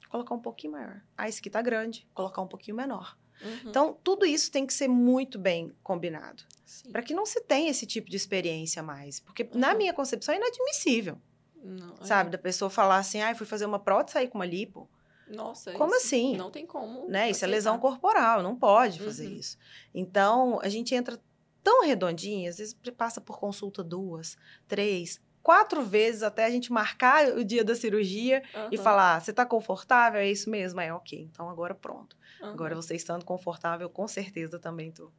Colocar um pouquinho maior. Ah, esse aqui tá grande. Colocar um pouquinho menor. Uhum. Então, tudo isso tem que ser muito bem combinado. Para que não se tenha esse tipo de experiência mais. Porque, na Uhum. minha concepção, é inadmissível. Não, é. Sabe? Da pessoa falar assim, ah, fui fazer uma prótese e sair com uma lipo. Nossa, Como isso assim? Não tem como. Né? Isso é lesão corporal, não pode fazer Uhum. isso. Então, a gente entra tão redondinho, às vezes passa por consulta duas, três, quatro vezes até a gente marcar o dia da cirurgia e Aham, falar: você tá confortável? É isso mesmo? É ok. Então agora pronto. aham. Agora você estando confortável, com certeza também tô.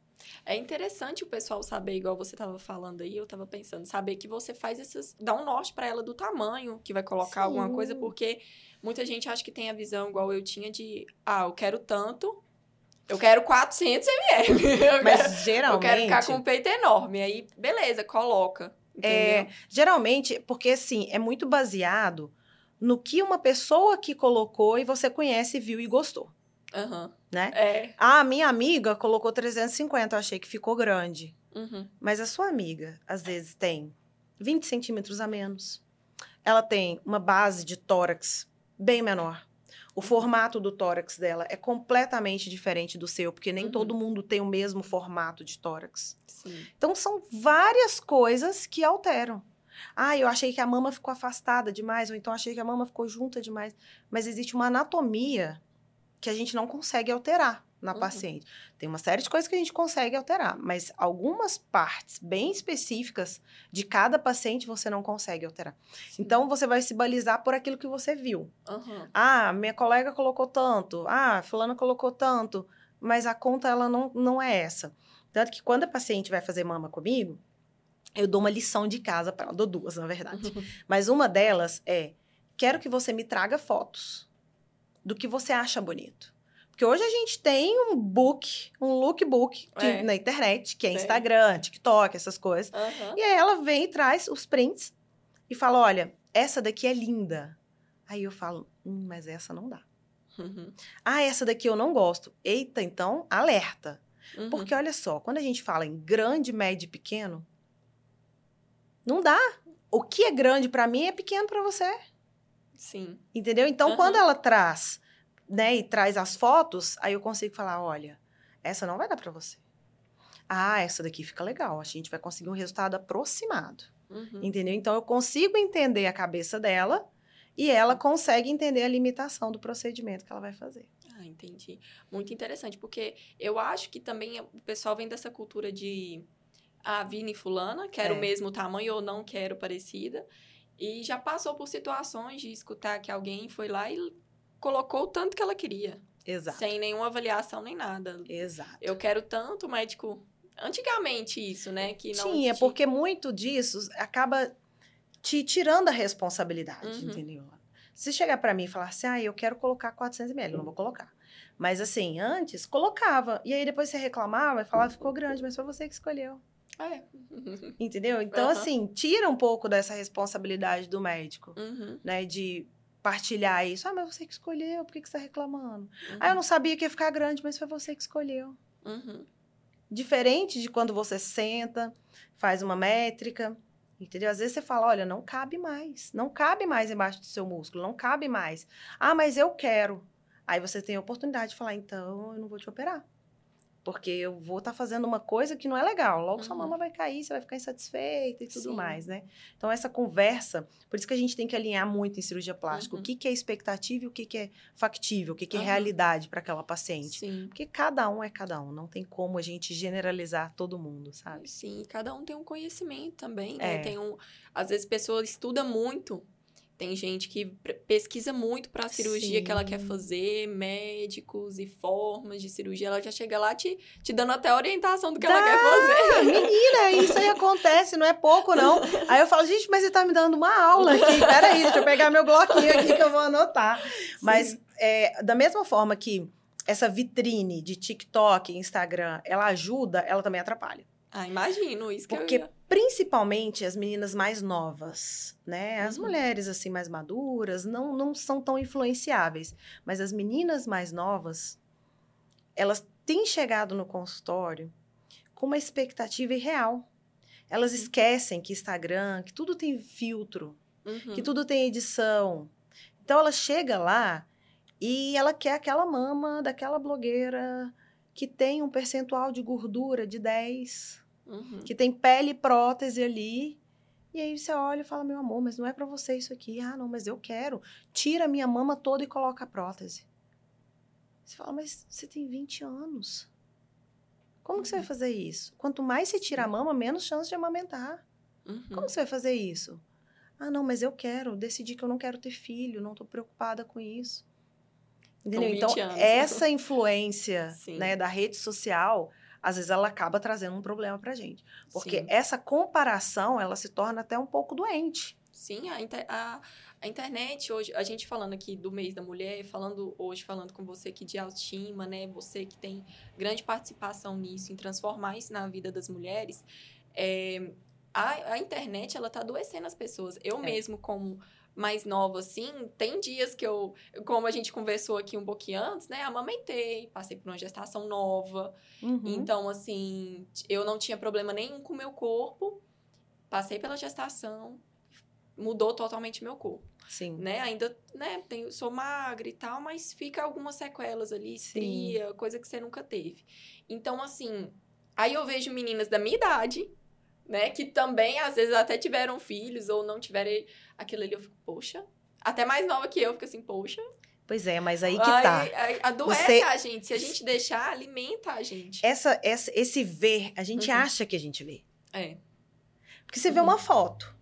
É interessante o pessoal saber, igual você estava falando aí, eu estava pensando, saber que você faz essas. dá um norte para ela do tamanho que vai colocar alguma Sim. coisa, porque muita gente acha que tem a visão igual eu tinha de, ah, eu quero tanto, eu quero 400 ml. Eu, Mas quero, eu geralmente. quero ficar com um peito enorme. Aí, beleza, coloca. É, geralmente, porque assim, é muito baseado no que uma pessoa que colocou e você conhece, viu e gostou, Aham. né? É. Ah, minha amiga colocou 350, eu achei que ficou grande. Uhum. Mas a sua amiga, às vezes, tem 20 centímetros a menos. Ela tem uma base de tórax bem menor. O formato do tórax dela é completamente diferente do seu, porque nem Uhum. todo mundo tem o mesmo formato de tórax. Sim. Então, são várias coisas que alteram. Ah, eu achei que a mama ficou afastada demais, ou então achei que a mama ficou junta demais. Mas existe uma anatomia que a gente não consegue alterar na Uhum. paciente. Tem uma série de coisas que a gente consegue alterar, mas algumas partes bem específicas de cada paciente você não consegue alterar. sim. Então, você vai se balizar por aquilo que você viu. Aham. Ah, minha colega colocou tanto. Ah, fulana colocou tanto. Mas a conta, ela não, não é essa. Tanto que quando a paciente vai fazer mama comigo, eu dou uma lição de casa para ela. Dou duas, na verdade. Mas uma delas é: quero que você me traga fotos do que você acha bonito. Porque hoje a gente tem um book, um lookbook que- É. na internet, que é. Instagram, TikTok, essas coisas. Aham. E aí ela vem e traz os prints e fala: olha, essa daqui é linda. Aí eu falo, hum, mas essa não dá. Uhum. Ah, essa daqui eu não gosto. Eita, então, alerta. Uhum. Porque olha só, quando a gente fala em grande, médio e pequeno, não dá. O que é grande para mim é pequeno para você. Sim. Entendeu? Então, Aham. quando ela traz, né, e traz as fotos, aí eu consigo falar, olha, essa não vai dar para você. Ah, essa daqui fica legal. A gente vai conseguir um resultado aproximado. Uhum. Entendeu? Então, eu consigo entender a cabeça dela e ela consegue entender a limitação do procedimento que ela vai fazer. Ah, entendi. Muito interessante, porque eu acho que também o pessoal vem dessa cultura de ah, Vini fulana, quero É. o mesmo tamanho ou não quero parecida. E já passou por situações de escutar que alguém foi lá e colocou o tanto que ela queria, Exato. sem nenhuma avaliação nem nada. Exato. Eu quero tanto, o médico. Antigamente isso, né? Que não Tinha, ti- porque muito disso acaba te tirando a responsabilidade, Uhum. entendeu? Se chegar pra mim e falar assim, ah, eu quero colocar 400 ml, eu não vou colocar. Mas assim, antes, colocava. E aí depois você reclamava e falava, ficou grande, mas foi você que escolheu. É. Entendeu? Então, Aham. assim, tira um pouco dessa responsabilidade do médico, Uhum, né? De partilhar isso. Ah, mas você que escolheu, por que, que você tá reclamando? uhum, Ah, eu não sabia que ia ficar grande, mas foi você que escolheu. uhum. Diferente de quando você senta, faz uma métrica, entendeu? Às vezes você fala, olha, não cabe mais, não cabe mais embaixo do seu músculo, não cabe mais. Ah, mas eu quero. Aí você tem a oportunidade de falar, então eu não vou te operar. Porque eu vou estar fazendo uma coisa que não é legal. Logo sua Uhum. mama vai cair, você vai ficar insatisfeita e tudo Sim. mais, né? Então, essa conversa, por isso que a gente tem que alinhar muito em cirurgia plástica. Uhum. O que, que é expectativa e o que, que é factível, o que, que é realidade para aquela paciente. Sim. Porque cada um é cada um, não tem como a gente generalizar todo mundo, sabe? Sim, cada um tem um conhecimento também, né? É. Tem um, às vezes a pessoa estuda muito. Tem gente que pesquisa muito para a cirurgia que ela quer Sim. fazer, médicos e formas de cirurgia. Ela já chega lá te, te dando até orientação do que ela Dá! quer fazer. Menina, isso aí acontece, não é pouco, não. Aí eu falo, gente, mas você tá me dando uma aula aqui. Peraí, deixa eu pegar meu bloquinho aqui que eu vou anotar. Mas, Sim. é, da mesma forma que essa vitrine de TikTok, Instagram, ela ajuda, ela também atrapalha. Ah, imagino isso que Porque eu ia... principalmente as meninas mais novas, né? As Uhum. mulheres assim mais maduras não, não são tão influenciáveis, mas as meninas mais novas, elas têm chegado no consultório com uma expectativa irreal. Elas esquecem que Instagram, que tudo tem filtro, Uhum. que tudo tem edição. Então ela chega lá e ela quer aquela mama daquela blogueira que tem um percentual de gordura de 10, Uhum. que tem pele e prótese ali. E aí você olha e fala: "Meu amor, mas não é pra você isso aqui". "Ah, não, mas eu quero". Tira a minha mama toda e coloca a prótese. Você fala: "Mas você tem 20 anos. Como que você vai fazer isso? Quanto mais você tira a mama, menos chance de amamentar. Uhum. Como você vai fazer isso? Ah, não, mas eu quero. Decidi que eu não quero ter filho, não tô preocupada com isso. Entendeu? 20 Então, anos. essa influência né, da rede social, às vezes ela acaba trazendo um problema pra gente. Porque Sim. essa comparação, ela se torna até um pouco doente. Sim, a, inter- a- a internet hoje, a gente falando aqui do mês da mulher, falando hoje, falando com você aqui de autoestima, né? Você que tem grande participação nisso, em transformar isso na vida das mulheres. é, a, a internet, ela tá adoecendo as pessoas. Eu É. mesmo, como mais nova, assim, tem dias que eu, como a gente conversou aqui um pouquinho antes, né? Amamentei, passei por uma gestação nova. Uhum. Então, assim, eu não tinha problema nenhum com o meu corpo. Passei pela gestação, mudou totalmente meu corpo, Sim. né? Ainda, né, tenho, sou magra e tal, mas fica algumas sequelas ali, estria, coisa que você nunca teve. Então, assim, aí eu vejo meninas da minha idade, né, que também às vezes até tiveram filhos ou não tiveram aquilo ali, eu fico, poxa, até mais nova que eu, fico assim, poxa. Pois é, mas aí que tá. aí adoece Você- a gente. Se a gente deixar, alimenta a gente. Essa, essa, esse ver, a gente Uhum. acha que a gente vê. É. Porque você vê Uhum. uma foto.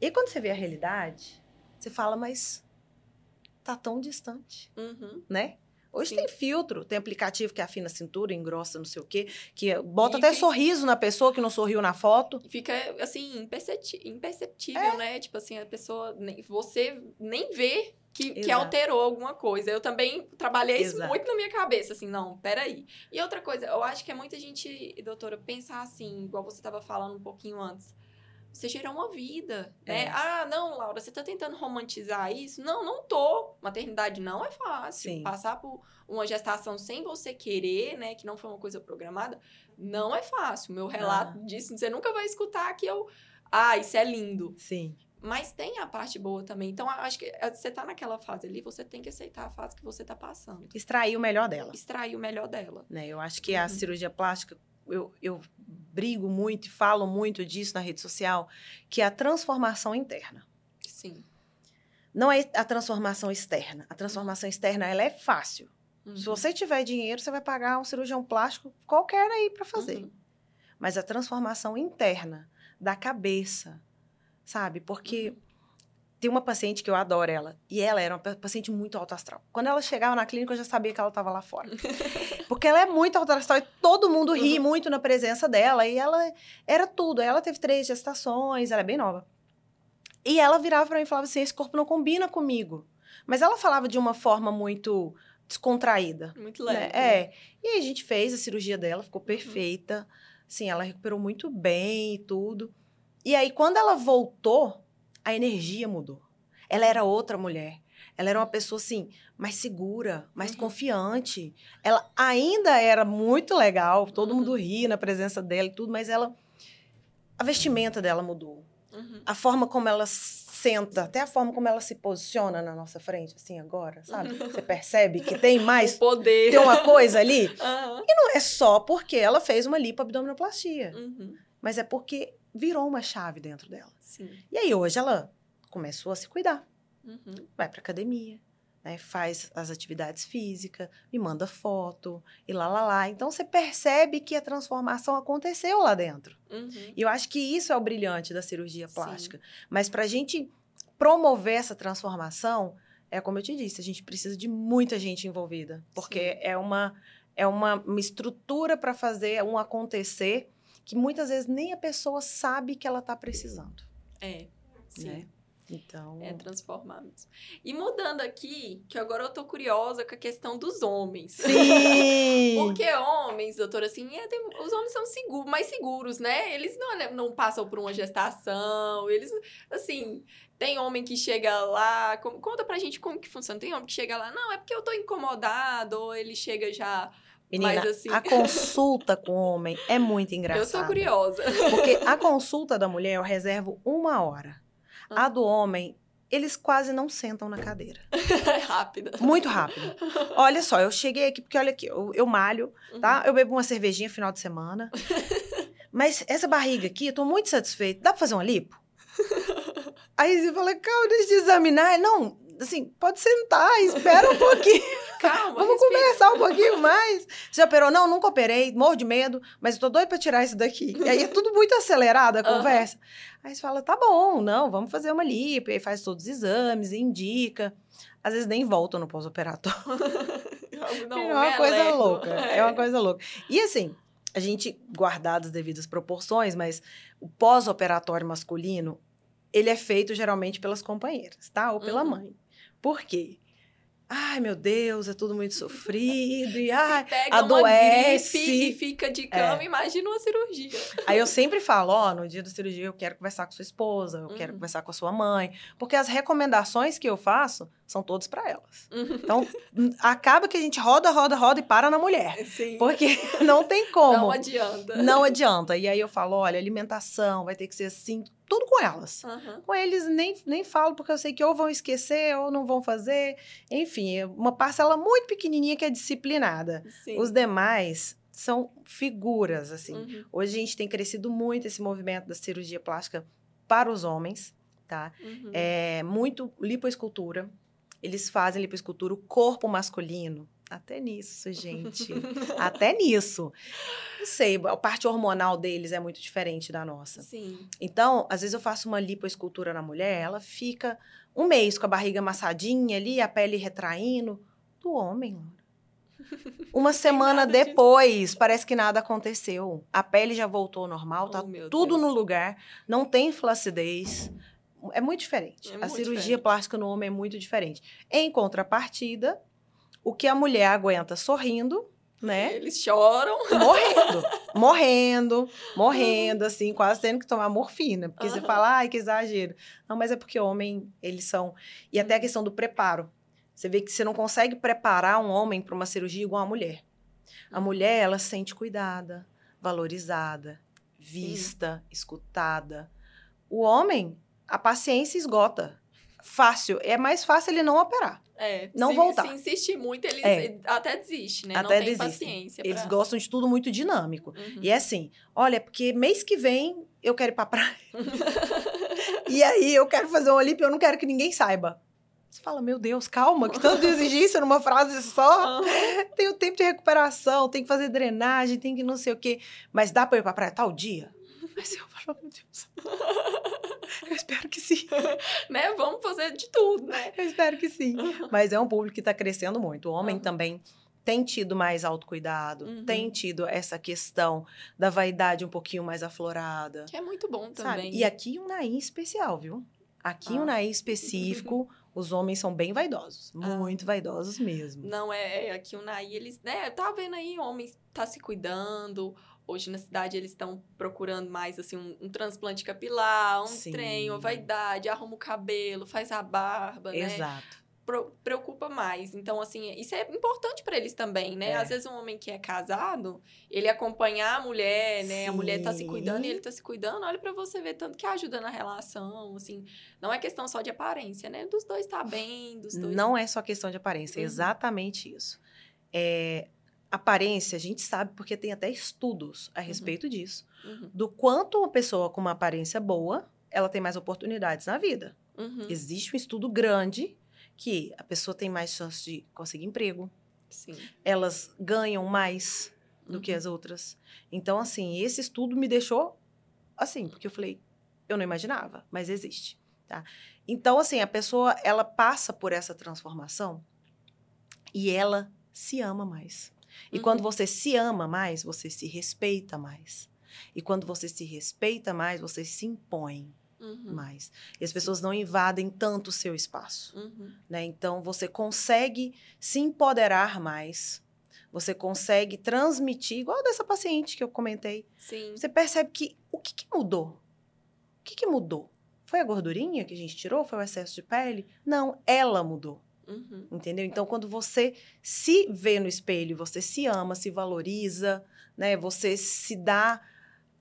E quando você vê a realidade, você fala, mas tá tão distante, Uhum. né? Hoje Sim. tem filtro, tem aplicativo que afina a cintura, engrossa, não sei o quê, que bota E até que- sorriso na pessoa que não sorriu na foto. Fica, assim, impercepti- imperceptível, É. né? Tipo assim, a pessoa, nem, você nem vê que, que alterou alguma coisa. Eu também trabalhei isso Exato. muito na minha cabeça, assim, não, peraí. E outra coisa, eu acho que é muita gente, doutora, pensar assim, igual você estava falando um pouquinho antes. Você gerou uma vida, né? É. Ah, não, Laura, você tá tentando romantizar isso? Não, não tô. Maternidade não é fácil. Sim. Passar por uma gestação sem você querer, né? Que não foi uma coisa programada, não é fácil. Meu relato Ah. disso, você nunca vai escutar que eu... Ah, isso é lindo. Sim. Mas tem a parte boa também. Então, acho que eh, você tá naquela fase ali, você tem que aceitar a fase que você tá passando. Extrair o melhor dela. Extrair o melhor dela. Né? Eu acho que a Uhum. cirurgia plástica, eu, eu brigo muito e falo muito disso na rede social, que é a transformação interna. Sim. Não é a transformação externa. A transformação externa, ela é fácil. Uhum. Se você tiver dinheiro, você vai pagar um cirurgião plástico qualquer aí para fazer. Uhum. Mas a transformação interna da cabeça, sabe? Porque Uhum. tem uma paciente que eu adoro ela, e ela era uma pa- paciente muito alto astral. Quando ela chegava na clínica, eu já sabia que ela estava lá fora. Porque ela é muito alto astral e todo mundo ri Uhum. muito na presença dela, e ela era tudo. Ela teve três gestações, ela é bem nova. E ela virava para mim e falava assim: esse corpo não combina comigo. Mas ela falava de uma forma muito descontraída. Muito né? leve. É. E aí a gente fez a cirurgia dela, ficou perfeita. Sim, ela recuperou muito bem e tudo. E aí, quando ela voltou, a energia mudou. Ela era outra mulher. Ela era uma pessoa, assim, mais segura, mais Uhum. confiante. Ela ainda era muito legal, todo Uhum. mundo ria na presença dela e tudo, mas ela. A vestimenta dela mudou. Uhum. A forma como ela senta, até a forma como ela se posiciona na nossa frente, assim, agora, sabe? Você percebe que tem mais. O poder. Tem uma coisa ali Aham. não é só porque ela fez uma lipoabdominoplastia, Uhum. mas é porque virou uma chave dentro dela. Sim. E aí hoje ela começou a se cuidar, Uhum. vai pra academia, né, faz as atividades físicas, me manda foto e lá lá lá. Então você percebe que a transformação aconteceu lá dentro. Uhum. E eu acho que isso é o brilhante da cirurgia Sim. plástica. Mas pra gente promover essa transformação, é como eu te disse, a gente precisa de muita gente envolvida, porque Sim. é uma é uma, uma estrutura para fazer um acontecer que muitas vezes nem a pessoa sabe que ela está precisando. É. Sim. Né? Então. É transformar mesmo. E mudando aqui, que agora eu tô curiosa com a questão dos homens. Sim! Porque homens, doutora, assim, é, tem- os homens são seguros, mais seguros, né? Eles não, né, não passam por uma gestação, eles, assim, tem homem que chega lá, como- conta pra gente como que funciona. Tem homem que chega lá, não, é porque eu tô incomodado, ou ele chega já Menina, mais assim. a consulta com o homem é muito engraçada. Eu sou curiosa. Porque a consulta da mulher eu reservo uma hora. A do homem, eles quase não sentam na cadeira. É rápida. Muito rápido. Olha só, eu cheguei aqui, porque olha aqui, eu, eu malho, Uhum. tá? Eu bebo uma cervejinha final de semana. Mas essa barriga aqui, eu tô muito satisfeita. Dá pra fazer uma lipo? Aí você fala, calma, deixa eu examinar. Não, assim, pode sentar, espera um pouquinho. Calma, Vamos respira. conversar um pouquinho mais. Você operou? Não, nunca operei, morro de medo, mas eu tô doido pra tirar isso daqui. E aí é tudo muito acelerado a conversa. Aí você fala, tá bom, não, vamos fazer uma lipo. E aí faz todos os exames, indica. Às vezes nem volta no pós-operatório. Não, é uma coisa louca. É uma coisa louca. E assim, a gente, guardado as devidas proporções, mas o pós-operatório masculino, ele é feito geralmente pelas companheiras, tá? Ou pela Uhum. mãe. Por quê? Ai, meu Deus, é tudo muito sofrido. E, Se ai, pega adoece. uma gripe e fica de cama, imagina uma cirurgia. Aí eu sempre falo, ó, no dia da cirurgia eu quero conversar com sua esposa, eu quero Uhum. conversar com a sua mãe, porque as recomendações que eu faço são todas para elas. Uhum. Então, acaba que a gente roda, roda, roda e para na mulher, Sim. porque não tem como. Não adianta. Não adianta. E aí eu falo, olha, alimentação vai ter que ser assim, tudo com elas. Aham. Com eles nem, nem falo, porque eu sei que ou vão esquecer ou não vão fazer. Enfim, é uma parcela muito pequenininha que é disciplinada. Sim. Os demais são figuras, assim. Uhum. Hoje a gente tem crescido muito esse movimento da cirurgia plástica para os homens, tá? Uhum. É muito lipoescultura. Eles fazem lipoescultura, o corpo masculino. Até nisso, gente. Até nisso. Não sei, a parte hormonal deles é muito diferente da nossa. Sim. Então, às vezes eu faço uma lipoescultura na mulher, ela fica um mês com a barriga amassadinha ali, a pele retraindo. Do homem, Laura. Uma semana depois, parece que nada aconteceu. A pele já voltou ao normal, tá Oh, tudo Deus. no lugar, não tem flacidez. É muito diferente. É a muito cirurgia diferente. plástica no homem é muito diferente. Em contrapartida, o que a mulher aguenta sorrindo, né? Eles choram. morrendo, morrendo, morrendo, assim, quase tendo que tomar morfina. Porque você Aham. fala, ai, que exagero. Não, mas é porque homem, eles são. E até a questão do preparo. Você vê que você não consegue preparar um homem para uma cirurgia igual a mulher. A mulher, ela se sente cuidada, valorizada, vista, escutada. O homem, a paciência esgota. Fácil. É mais fácil ele não operar. É, Não se, voltar. Se insistir muito, eles É. até desistem, né? Até não tem desistem. paciência. Eles pra- gostam de tudo muito dinâmico. Uhum. E é assim, olha, porque mês que vem eu quero ir pra praia. e aí eu quero fazer uma lipo e eu não quero que ninguém saiba. Você fala, meu Deus, calma, que tanta exigência numa frase só. Tem o tempo de recuperação, tem que fazer drenagem, tem que não sei o quê. Mas dá pra ir pra praia tal dia? Mas eu falo, meu Deus. Eu espero que sim. né? Vamos fazer de tudo, né? Eu espero que sim. Mas é um público que está crescendo muito. O homem Aham. também tem tido mais autocuidado, Uhum. tem tido essa questão da vaidade um pouquinho mais aflorada. Que é muito bom Sabe? também. E aqui um naí especial, viu? Aqui um Ah. naí específico, os homens são bem vaidosos. Ah. Muito vaidosos mesmo. Não, é, é aqui o Naí, eles, né, tá vendo aí, homens tá se cuidando. Hoje na cidade eles estão procurando mais, assim, um, um transplante capilar, um Sim. trem, uma vaidade, arruma o cabelo, faz a barba, né? Exato. Preocupa mais. Então, assim, isso é importante pra eles também, né? É. Às vezes um homem que é casado, ele acompanhar a mulher, né? A mulher tá se cuidando e Sim. ele tá se cuidando, olha pra você ver tanto que ajuda na relação, assim. Não é questão só de aparência, né? Dos dois tá bem, dos dois... Não é só questão de aparência, é Uhum. exatamente isso. É, aparência, a gente sabe porque tem até estudos a respeito disso. Uhum, do quanto uma pessoa com uma aparência boa, ela tem mais oportunidades na vida. uhum, Existe um estudo grande que a pessoa tem mais chance de conseguir emprego, sim. elas ganham mais do que Uhum. as outras. Então, assim, esse estudo me deixou assim, porque eu falei, eu não imaginava, mas existe, tá? Então, assim, a pessoa, ela passa por essa transformação e ela se ama mais. E Uhum. quando você se ama mais, você se respeita mais. E quando você se respeita mais, você se impõe. uhum. mais. E as pessoas não invadem tanto o seu espaço. Uhum. Né? Então, você consegue se empoderar mais. Você consegue transmitir, igual dessa paciente que eu comentei. Sim. Você percebe que o que, que mudou? O que, que mudou? Foi a gordurinha que a gente tirou? Foi o excesso de pele? Não, ela mudou. Uhum. Entendeu? Então, quando você se vê no espelho, você se ama, se valoriza, né? Você se dá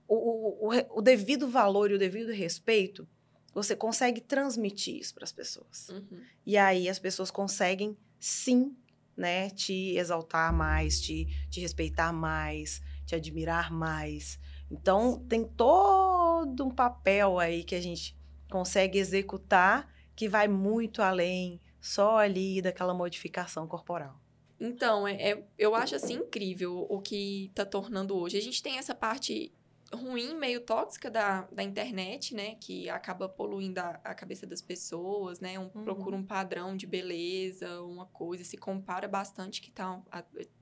o, o, o devido valor e o devido respeito, você consegue transmitir isso para as pessoas. Uhum. E aí as pessoas conseguem, sim, né, te exaltar mais, te, te respeitar mais, te admirar mais. Então, tem todo um papel aí que a gente consegue executar que vai muito além só ali daquela modificação corporal. Então, é, é, eu acho assim incrível o que está tornando hoje. A gente tem essa parte ruim, meio tóxica da, da internet, né? Que acaba poluindo a, a cabeça das pessoas, né? Um, uhum. Procura um padrão de beleza, uma coisa, se compara bastante que tá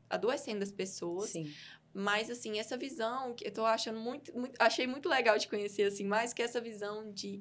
adoecendo as pessoas. Sim. Mas, assim, essa visão que eu tô achando muito, muito... Achei muito legal de conhecer, assim, mais que essa visão de,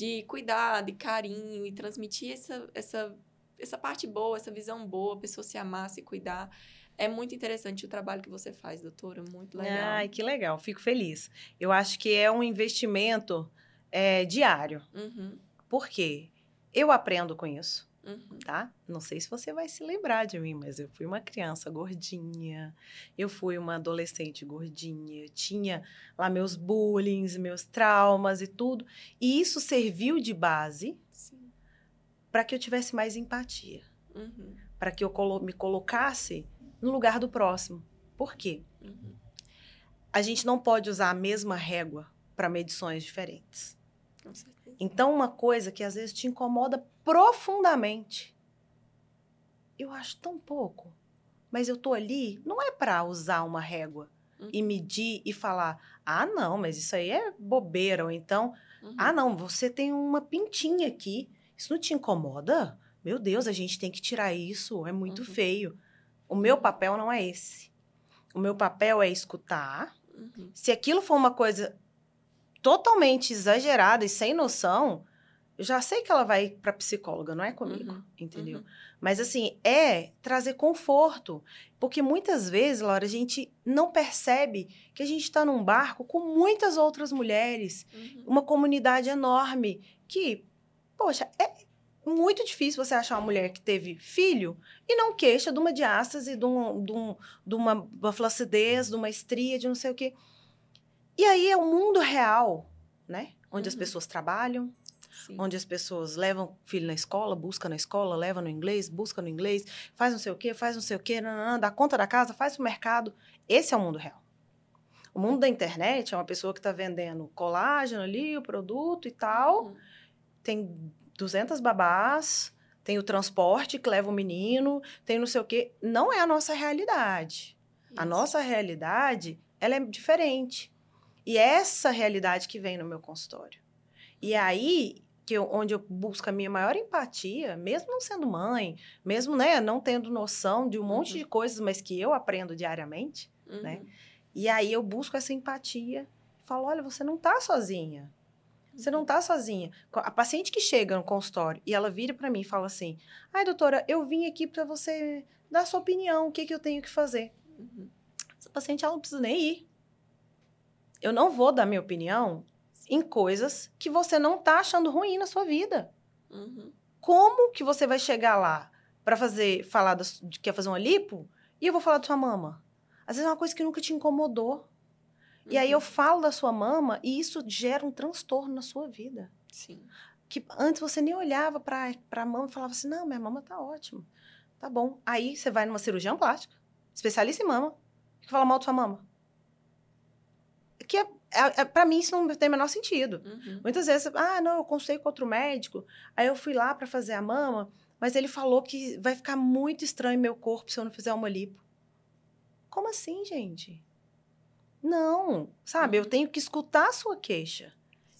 de cuidado e carinho e transmitir essa, essa, essa parte boa, essa visão boa, a pessoa se amar, se cuidar. É muito interessante o trabalho que você faz, doutora. Muito legal. Ai, que legal. Fico feliz. Eu acho que é um investimento é, diário. Uhum. Por quê? Eu aprendo com isso. Uhum. Tá? Não sei se você vai se lembrar de mim, mas eu fui uma criança gordinha, eu fui uma adolescente gordinha, tinha lá meus bullying, meus traumas e tudo, e isso serviu de base para que eu tivesse mais empatia, uhum. para que eu colo me colocasse no lugar do próximo. Por quê? Uhum. A gente não pode usar a mesma régua para medições diferentes. Então, uma coisa que às vezes te incomoda profundamente, eu acho tão pouco, mas eu tô ali, não é para usar uma régua uhum. e medir e falar, ah, não, mas isso aí é bobeira, ou então, uhum. ah, não, você tem uma pintinha aqui, isso não te incomoda? Meu Deus, a gente tem que tirar isso, é muito Uhum. feio. O meu papel não é esse. O meu papel é escutar. Uhum. Se aquilo for uma coisa totalmente exagerada e sem noção, eu já sei que ela vai para psicóloga, não é comigo, Uhum. entendeu? Uhum. Mas assim, é trazer conforto, porque muitas vezes, Laura, a gente não percebe que a gente está num barco com muitas outras mulheres, Uhum. uma comunidade enorme que, poxa, é muito difícil você achar uma mulher que teve filho e não queixa de uma diástase, de, um, de, um, de uma, uma flacidez, de uma estria, de não sei o quê. E aí é o mundo real, né? Onde as Uhum. pessoas trabalham, Sim. onde as pessoas levam o filho na escola, busca na escola, leva no inglês, busca no inglês, faz não sei o quê, faz não sei o quê, nananã, dá conta da casa, faz o mercado. Esse é o mundo real. O mundo da internet é uma pessoa que está vendendo colágeno ali, o produto e tal, Uhum. tem 200 babás, tem o transporte que leva o menino, tem não sei o quê. Não é a nossa realidade. A Isso. nossa realidade, ela é diferente. E é essa realidade que vem no meu consultório. E é aí que eu, onde eu busco a minha maior empatia, mesmo não sendo mãe, mesmo né, não tendo noção de um monte Uhum. de coisas, mas que eu aprendo diariamente. Uhum. né? E aí eu busco essa empatia. Falo, olha, você não tá sozinha. Você não tá sozinha. A paciente que chega no consultório e ela vira para mim e fala assim: ai, doutora, eu vim aqui para você dar sua opinião, o que, que eu tenho que fazer. Uhum. Essa paciente, ela não precisa nem ir. Eu não vou dar minha opinião em coisas que você não tá achando ruim na sua vida. Uhum. Como que você vai chegar lá para fazer, falar da, su- de que quer fazer uma lipo e eu vou falar da sua mama? Às vezes é uma coisa que nunca te incomodou. E aí eu Uhum. falo da sua mama e isso gera um transtorno na sua vida. Sim. Que antes você nem olhava pra, pra mama e falava assim: não, minha mama tá ótima. Tá bom. Aí você vai numa cirurgião plástica, especialista em mama, que fala mal da sua mama. Que é, é, é, pra mim isso não tem o menor sentido. Uhum. Muitas vezes, ah, não, eu consultei com outro médico, aí eu fui lá pra fazer a mama, mas ele falou que vai ficar muito estranho meu corpo se eu não fizer uma lipo. Como assim, gente? Não, sabe? Eu Uhum. tenho que escutar a sua queixa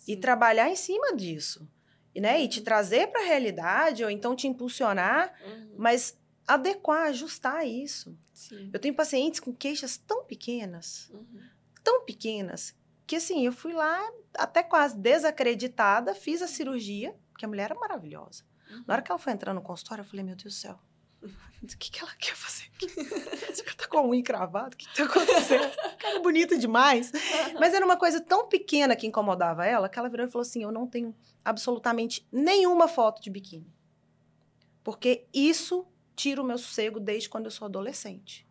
e Sim. trabalhar em cima disso. E, né, e te Uhum. trazer para a realidade, ou então te impulsionar, Uhum. mas adequar, ajustar isso. Sim. Eu tenho pacientes com queixas tão pequenas, Uhum. Tão pequenas, que assim, eu fui lá até quase desacreditada, fiz a cirurgia, porque a mulher era maravilhosa. Uhum. Na hora que ela foi entrando no consultório, eu falei, meu Deus do céu, o que, que ela quer fazer aqui? Você tá com a unha encravada? O que, que tá acontecendo? Cara bonita demais. Mas era uma coisa tão pequena que incomodava ela, que ela virou e falou assim, eu não tenho absolutamente nenhuma foto de biquíni. Porque isso tira o meu sossego desde quando eu sou adolescente.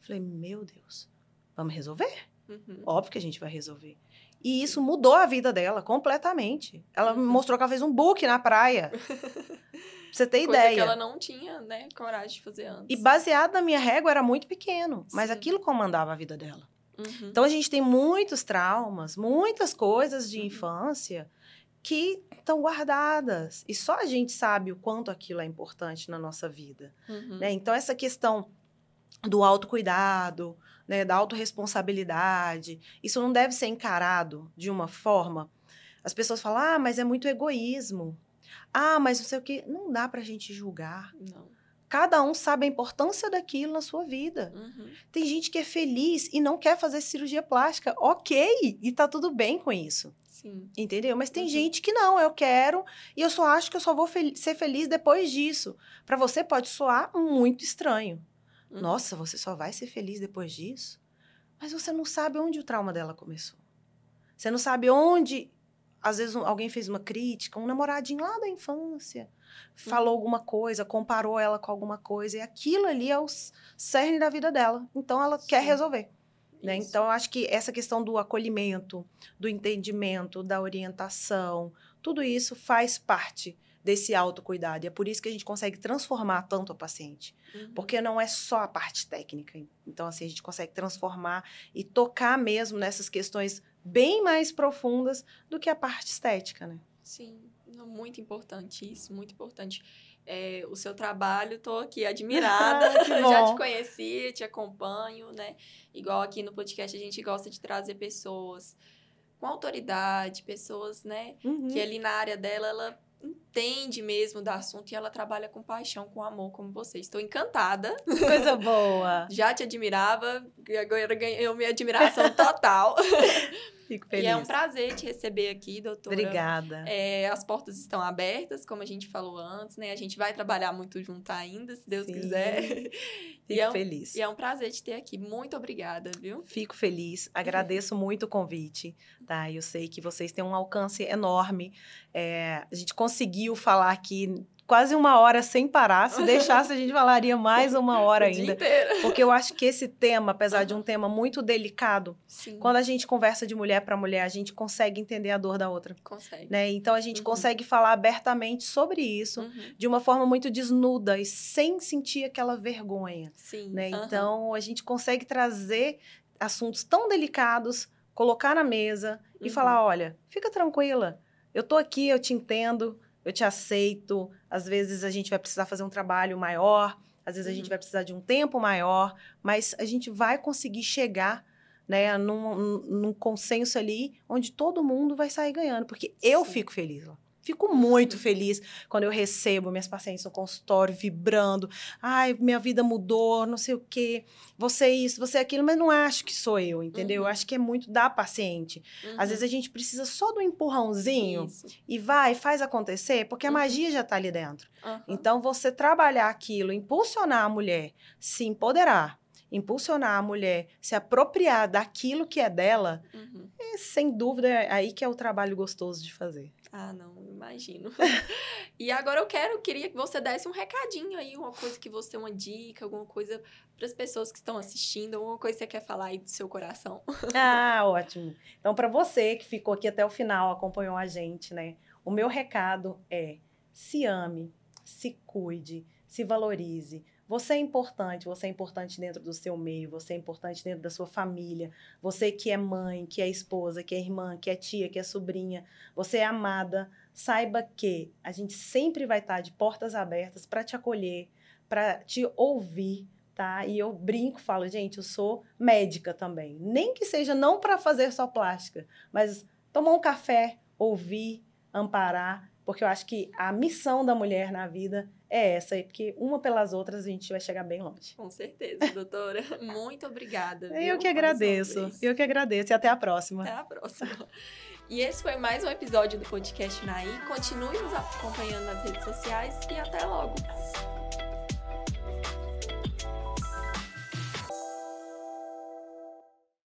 Falei, meu Deus, vamos resolver? Uhum. Óbvio que a gente vai resolver. E isso mudou a vida dela completamente. Ela uhum. mostrou que ela fez um book na praia. pra você ter Coisa ideia. que ela não tinha, né, coragem de fazer antes. E baseado na minha régua era muito pequeno, mas Sim. aquilo comandava a vida dela. Uhum. Então a gente tem muitos traumas, muitas coisas de uhum. infância que estão guardadas. E só a gente sabe o quanto aquilo é importante na nossa vida. Uhum. Né? Então, essa questão do autocuidado, né, da autorresponsabilidade, isso não deve ser encarado de uma forma. As pessoas falam, ah, mas é muito egoísmo. Ah, mas não sei o quê. Não dá para a gente julgar. Não. Cada um sabe a importância daquilo na sua vida. Uhum. Tem gente que é feliz e não quer fazer cirurgia plástica. Ok, e tá tudo bem com isso. Sim. Entendeu? Mas tem uhum. gente que não, eu quero e eu só acho que eu só vou fel ser feliz depois disso. Para você pode soar muito estranho. Uhum. Nossa, você só vai ser feliz depois disso? Mas você não sabe onde o trauma dela começou. Você não sabe onde, às vezes, alguém fez uma crítica, um namoradinho lá da infância falou uhum. alguma coisa, comparou ela com alguma coisa, e aquilo ali é o cerne da vida dela. Então, ela Sim. quer resolver. Né? Então, eu acho que essa questão do acolhimento, do entendimento, da orientação, tudo isso faz parte desse autocuidado. E é por isso que a gente consegue transformar tanto a paciente. Uhum. Porque não é só a parte técnica. Então, assim, a gente consegue transformar e tocar mesmo nessas questões bem mais profundas do que a parte estética, né? Sim, muito importante isso, muito importante. É, o seu trabalho, estou aqui admirada. eu já te conheci, te acompanho, né? Igual aqui no podcast a gente gosta de trazer pessoas com autoridade, pessoas, né, uhum. que ali na área dela ela entende mesmo do assunto e ela trabalha com paixão, com amor, como você. Estou encantada. Coisa boa. Já te admirava, agora ganhou minha admiração total. Fico feliz. E é um prazer te receber aqui, doutora. Obrigada. É, as portas estão abertas, como a gente falou antes, né? A gente vai trabalhar muito junto ainda, se Deus Sim. quiser. Fico é um, feliz. E é um prazer te ter aqui. Muito obrigada, viu? Fico feliz. Agradeço muito o convite, tá? Eu sei que vocês têm um alcance enorme. É, a gente conseguiu falar aqui quase uma hora sem parar. Se deixasse, a gente falaria mais uma hora ainda. Porque eu acho que esse tema, apesar de um tema muito delicado, Sim. quando a gente conversa de mulher para mulher, a gente consegue entender a dor da outra. Consegue. Né? Então a gente uhum. consegue falar abertamente sobre isso uhum. de uma forma muito desnuda e sem sentir aquela vergonha. Sim. Né? Uhum. Então a gente consegue trazer assuntos tão delicados, colocar na mesa e falar: uhum. olha, fica tranquila. Eu tô aqui, eu te entendo, eu te aceito. Às vezes a gente vai precisar fazer um trabalho maior, às vezes uhum. a gente uhum. vai precisar de um tempo maior, mas a gente vai conseguir chegar né, num, num consenso ali onde todo mundo vai sair ganhando, porque eu Sim. fico feliz lá. Fico muito feliz quando eu recebo minhas pacientes no consultório vibrando. Ai, minha vida mudou, não sei o quê. Você isso, você aquilo, mas não acho que sou eu, entendeu? Uhum. Eu acho que é muito da paciente. Uhum. Às vezes a gente precisa só do empurrãozinho isso. e vai, faz acontecer, porque a uhum. magia já está ali dentro. Então, você trabalhar aquilo, impulsionar a mulher, se empoderar, impulsionar a mulher, se apropriar daquilo que é dela, uhum. é, sem dúvida é aí que é o trabalho gostoso de fazer. Ah, não, imagino. e agora eu quero, queria que você desse um recadinho aí, uma coisa que você, uma dica, alguma coisa para as pessoas que estão assistindo, alguma coisa que você quer falar aí do seu coração. ah, ótimo. Então, para você que ficou aqui até o final, acompanhou a gente, né? O meu recado é: se ame, se cuide, se valorize você é importante, você é importante dentro do seu meio, você é importante dentro da sua família. Você que é mãe, que é esposa, que é irmã, que é tia, que é sobrinha, você é amada. Saiba que a gente sempre vai estar de portas abertas para te acolher, para te ouvir, tá? E eu brinco, falo, gente, eu sou médica também. Nem que seja não para fazer só plástica, mas tomar um café, ouvir, amparar porque eu acho que a missão da mulher na vida é essa, porque uma pelas outras a gente vai chegar bem longe. Com certeza, doutora. Muito obrigada. Viu? Eu que agradeço. Eu que agradeço e até a próxima. Até a próxima. E esse foi mais um episódio do podcast Naí. Continue nos acompanhando nas redes sociais e até logo.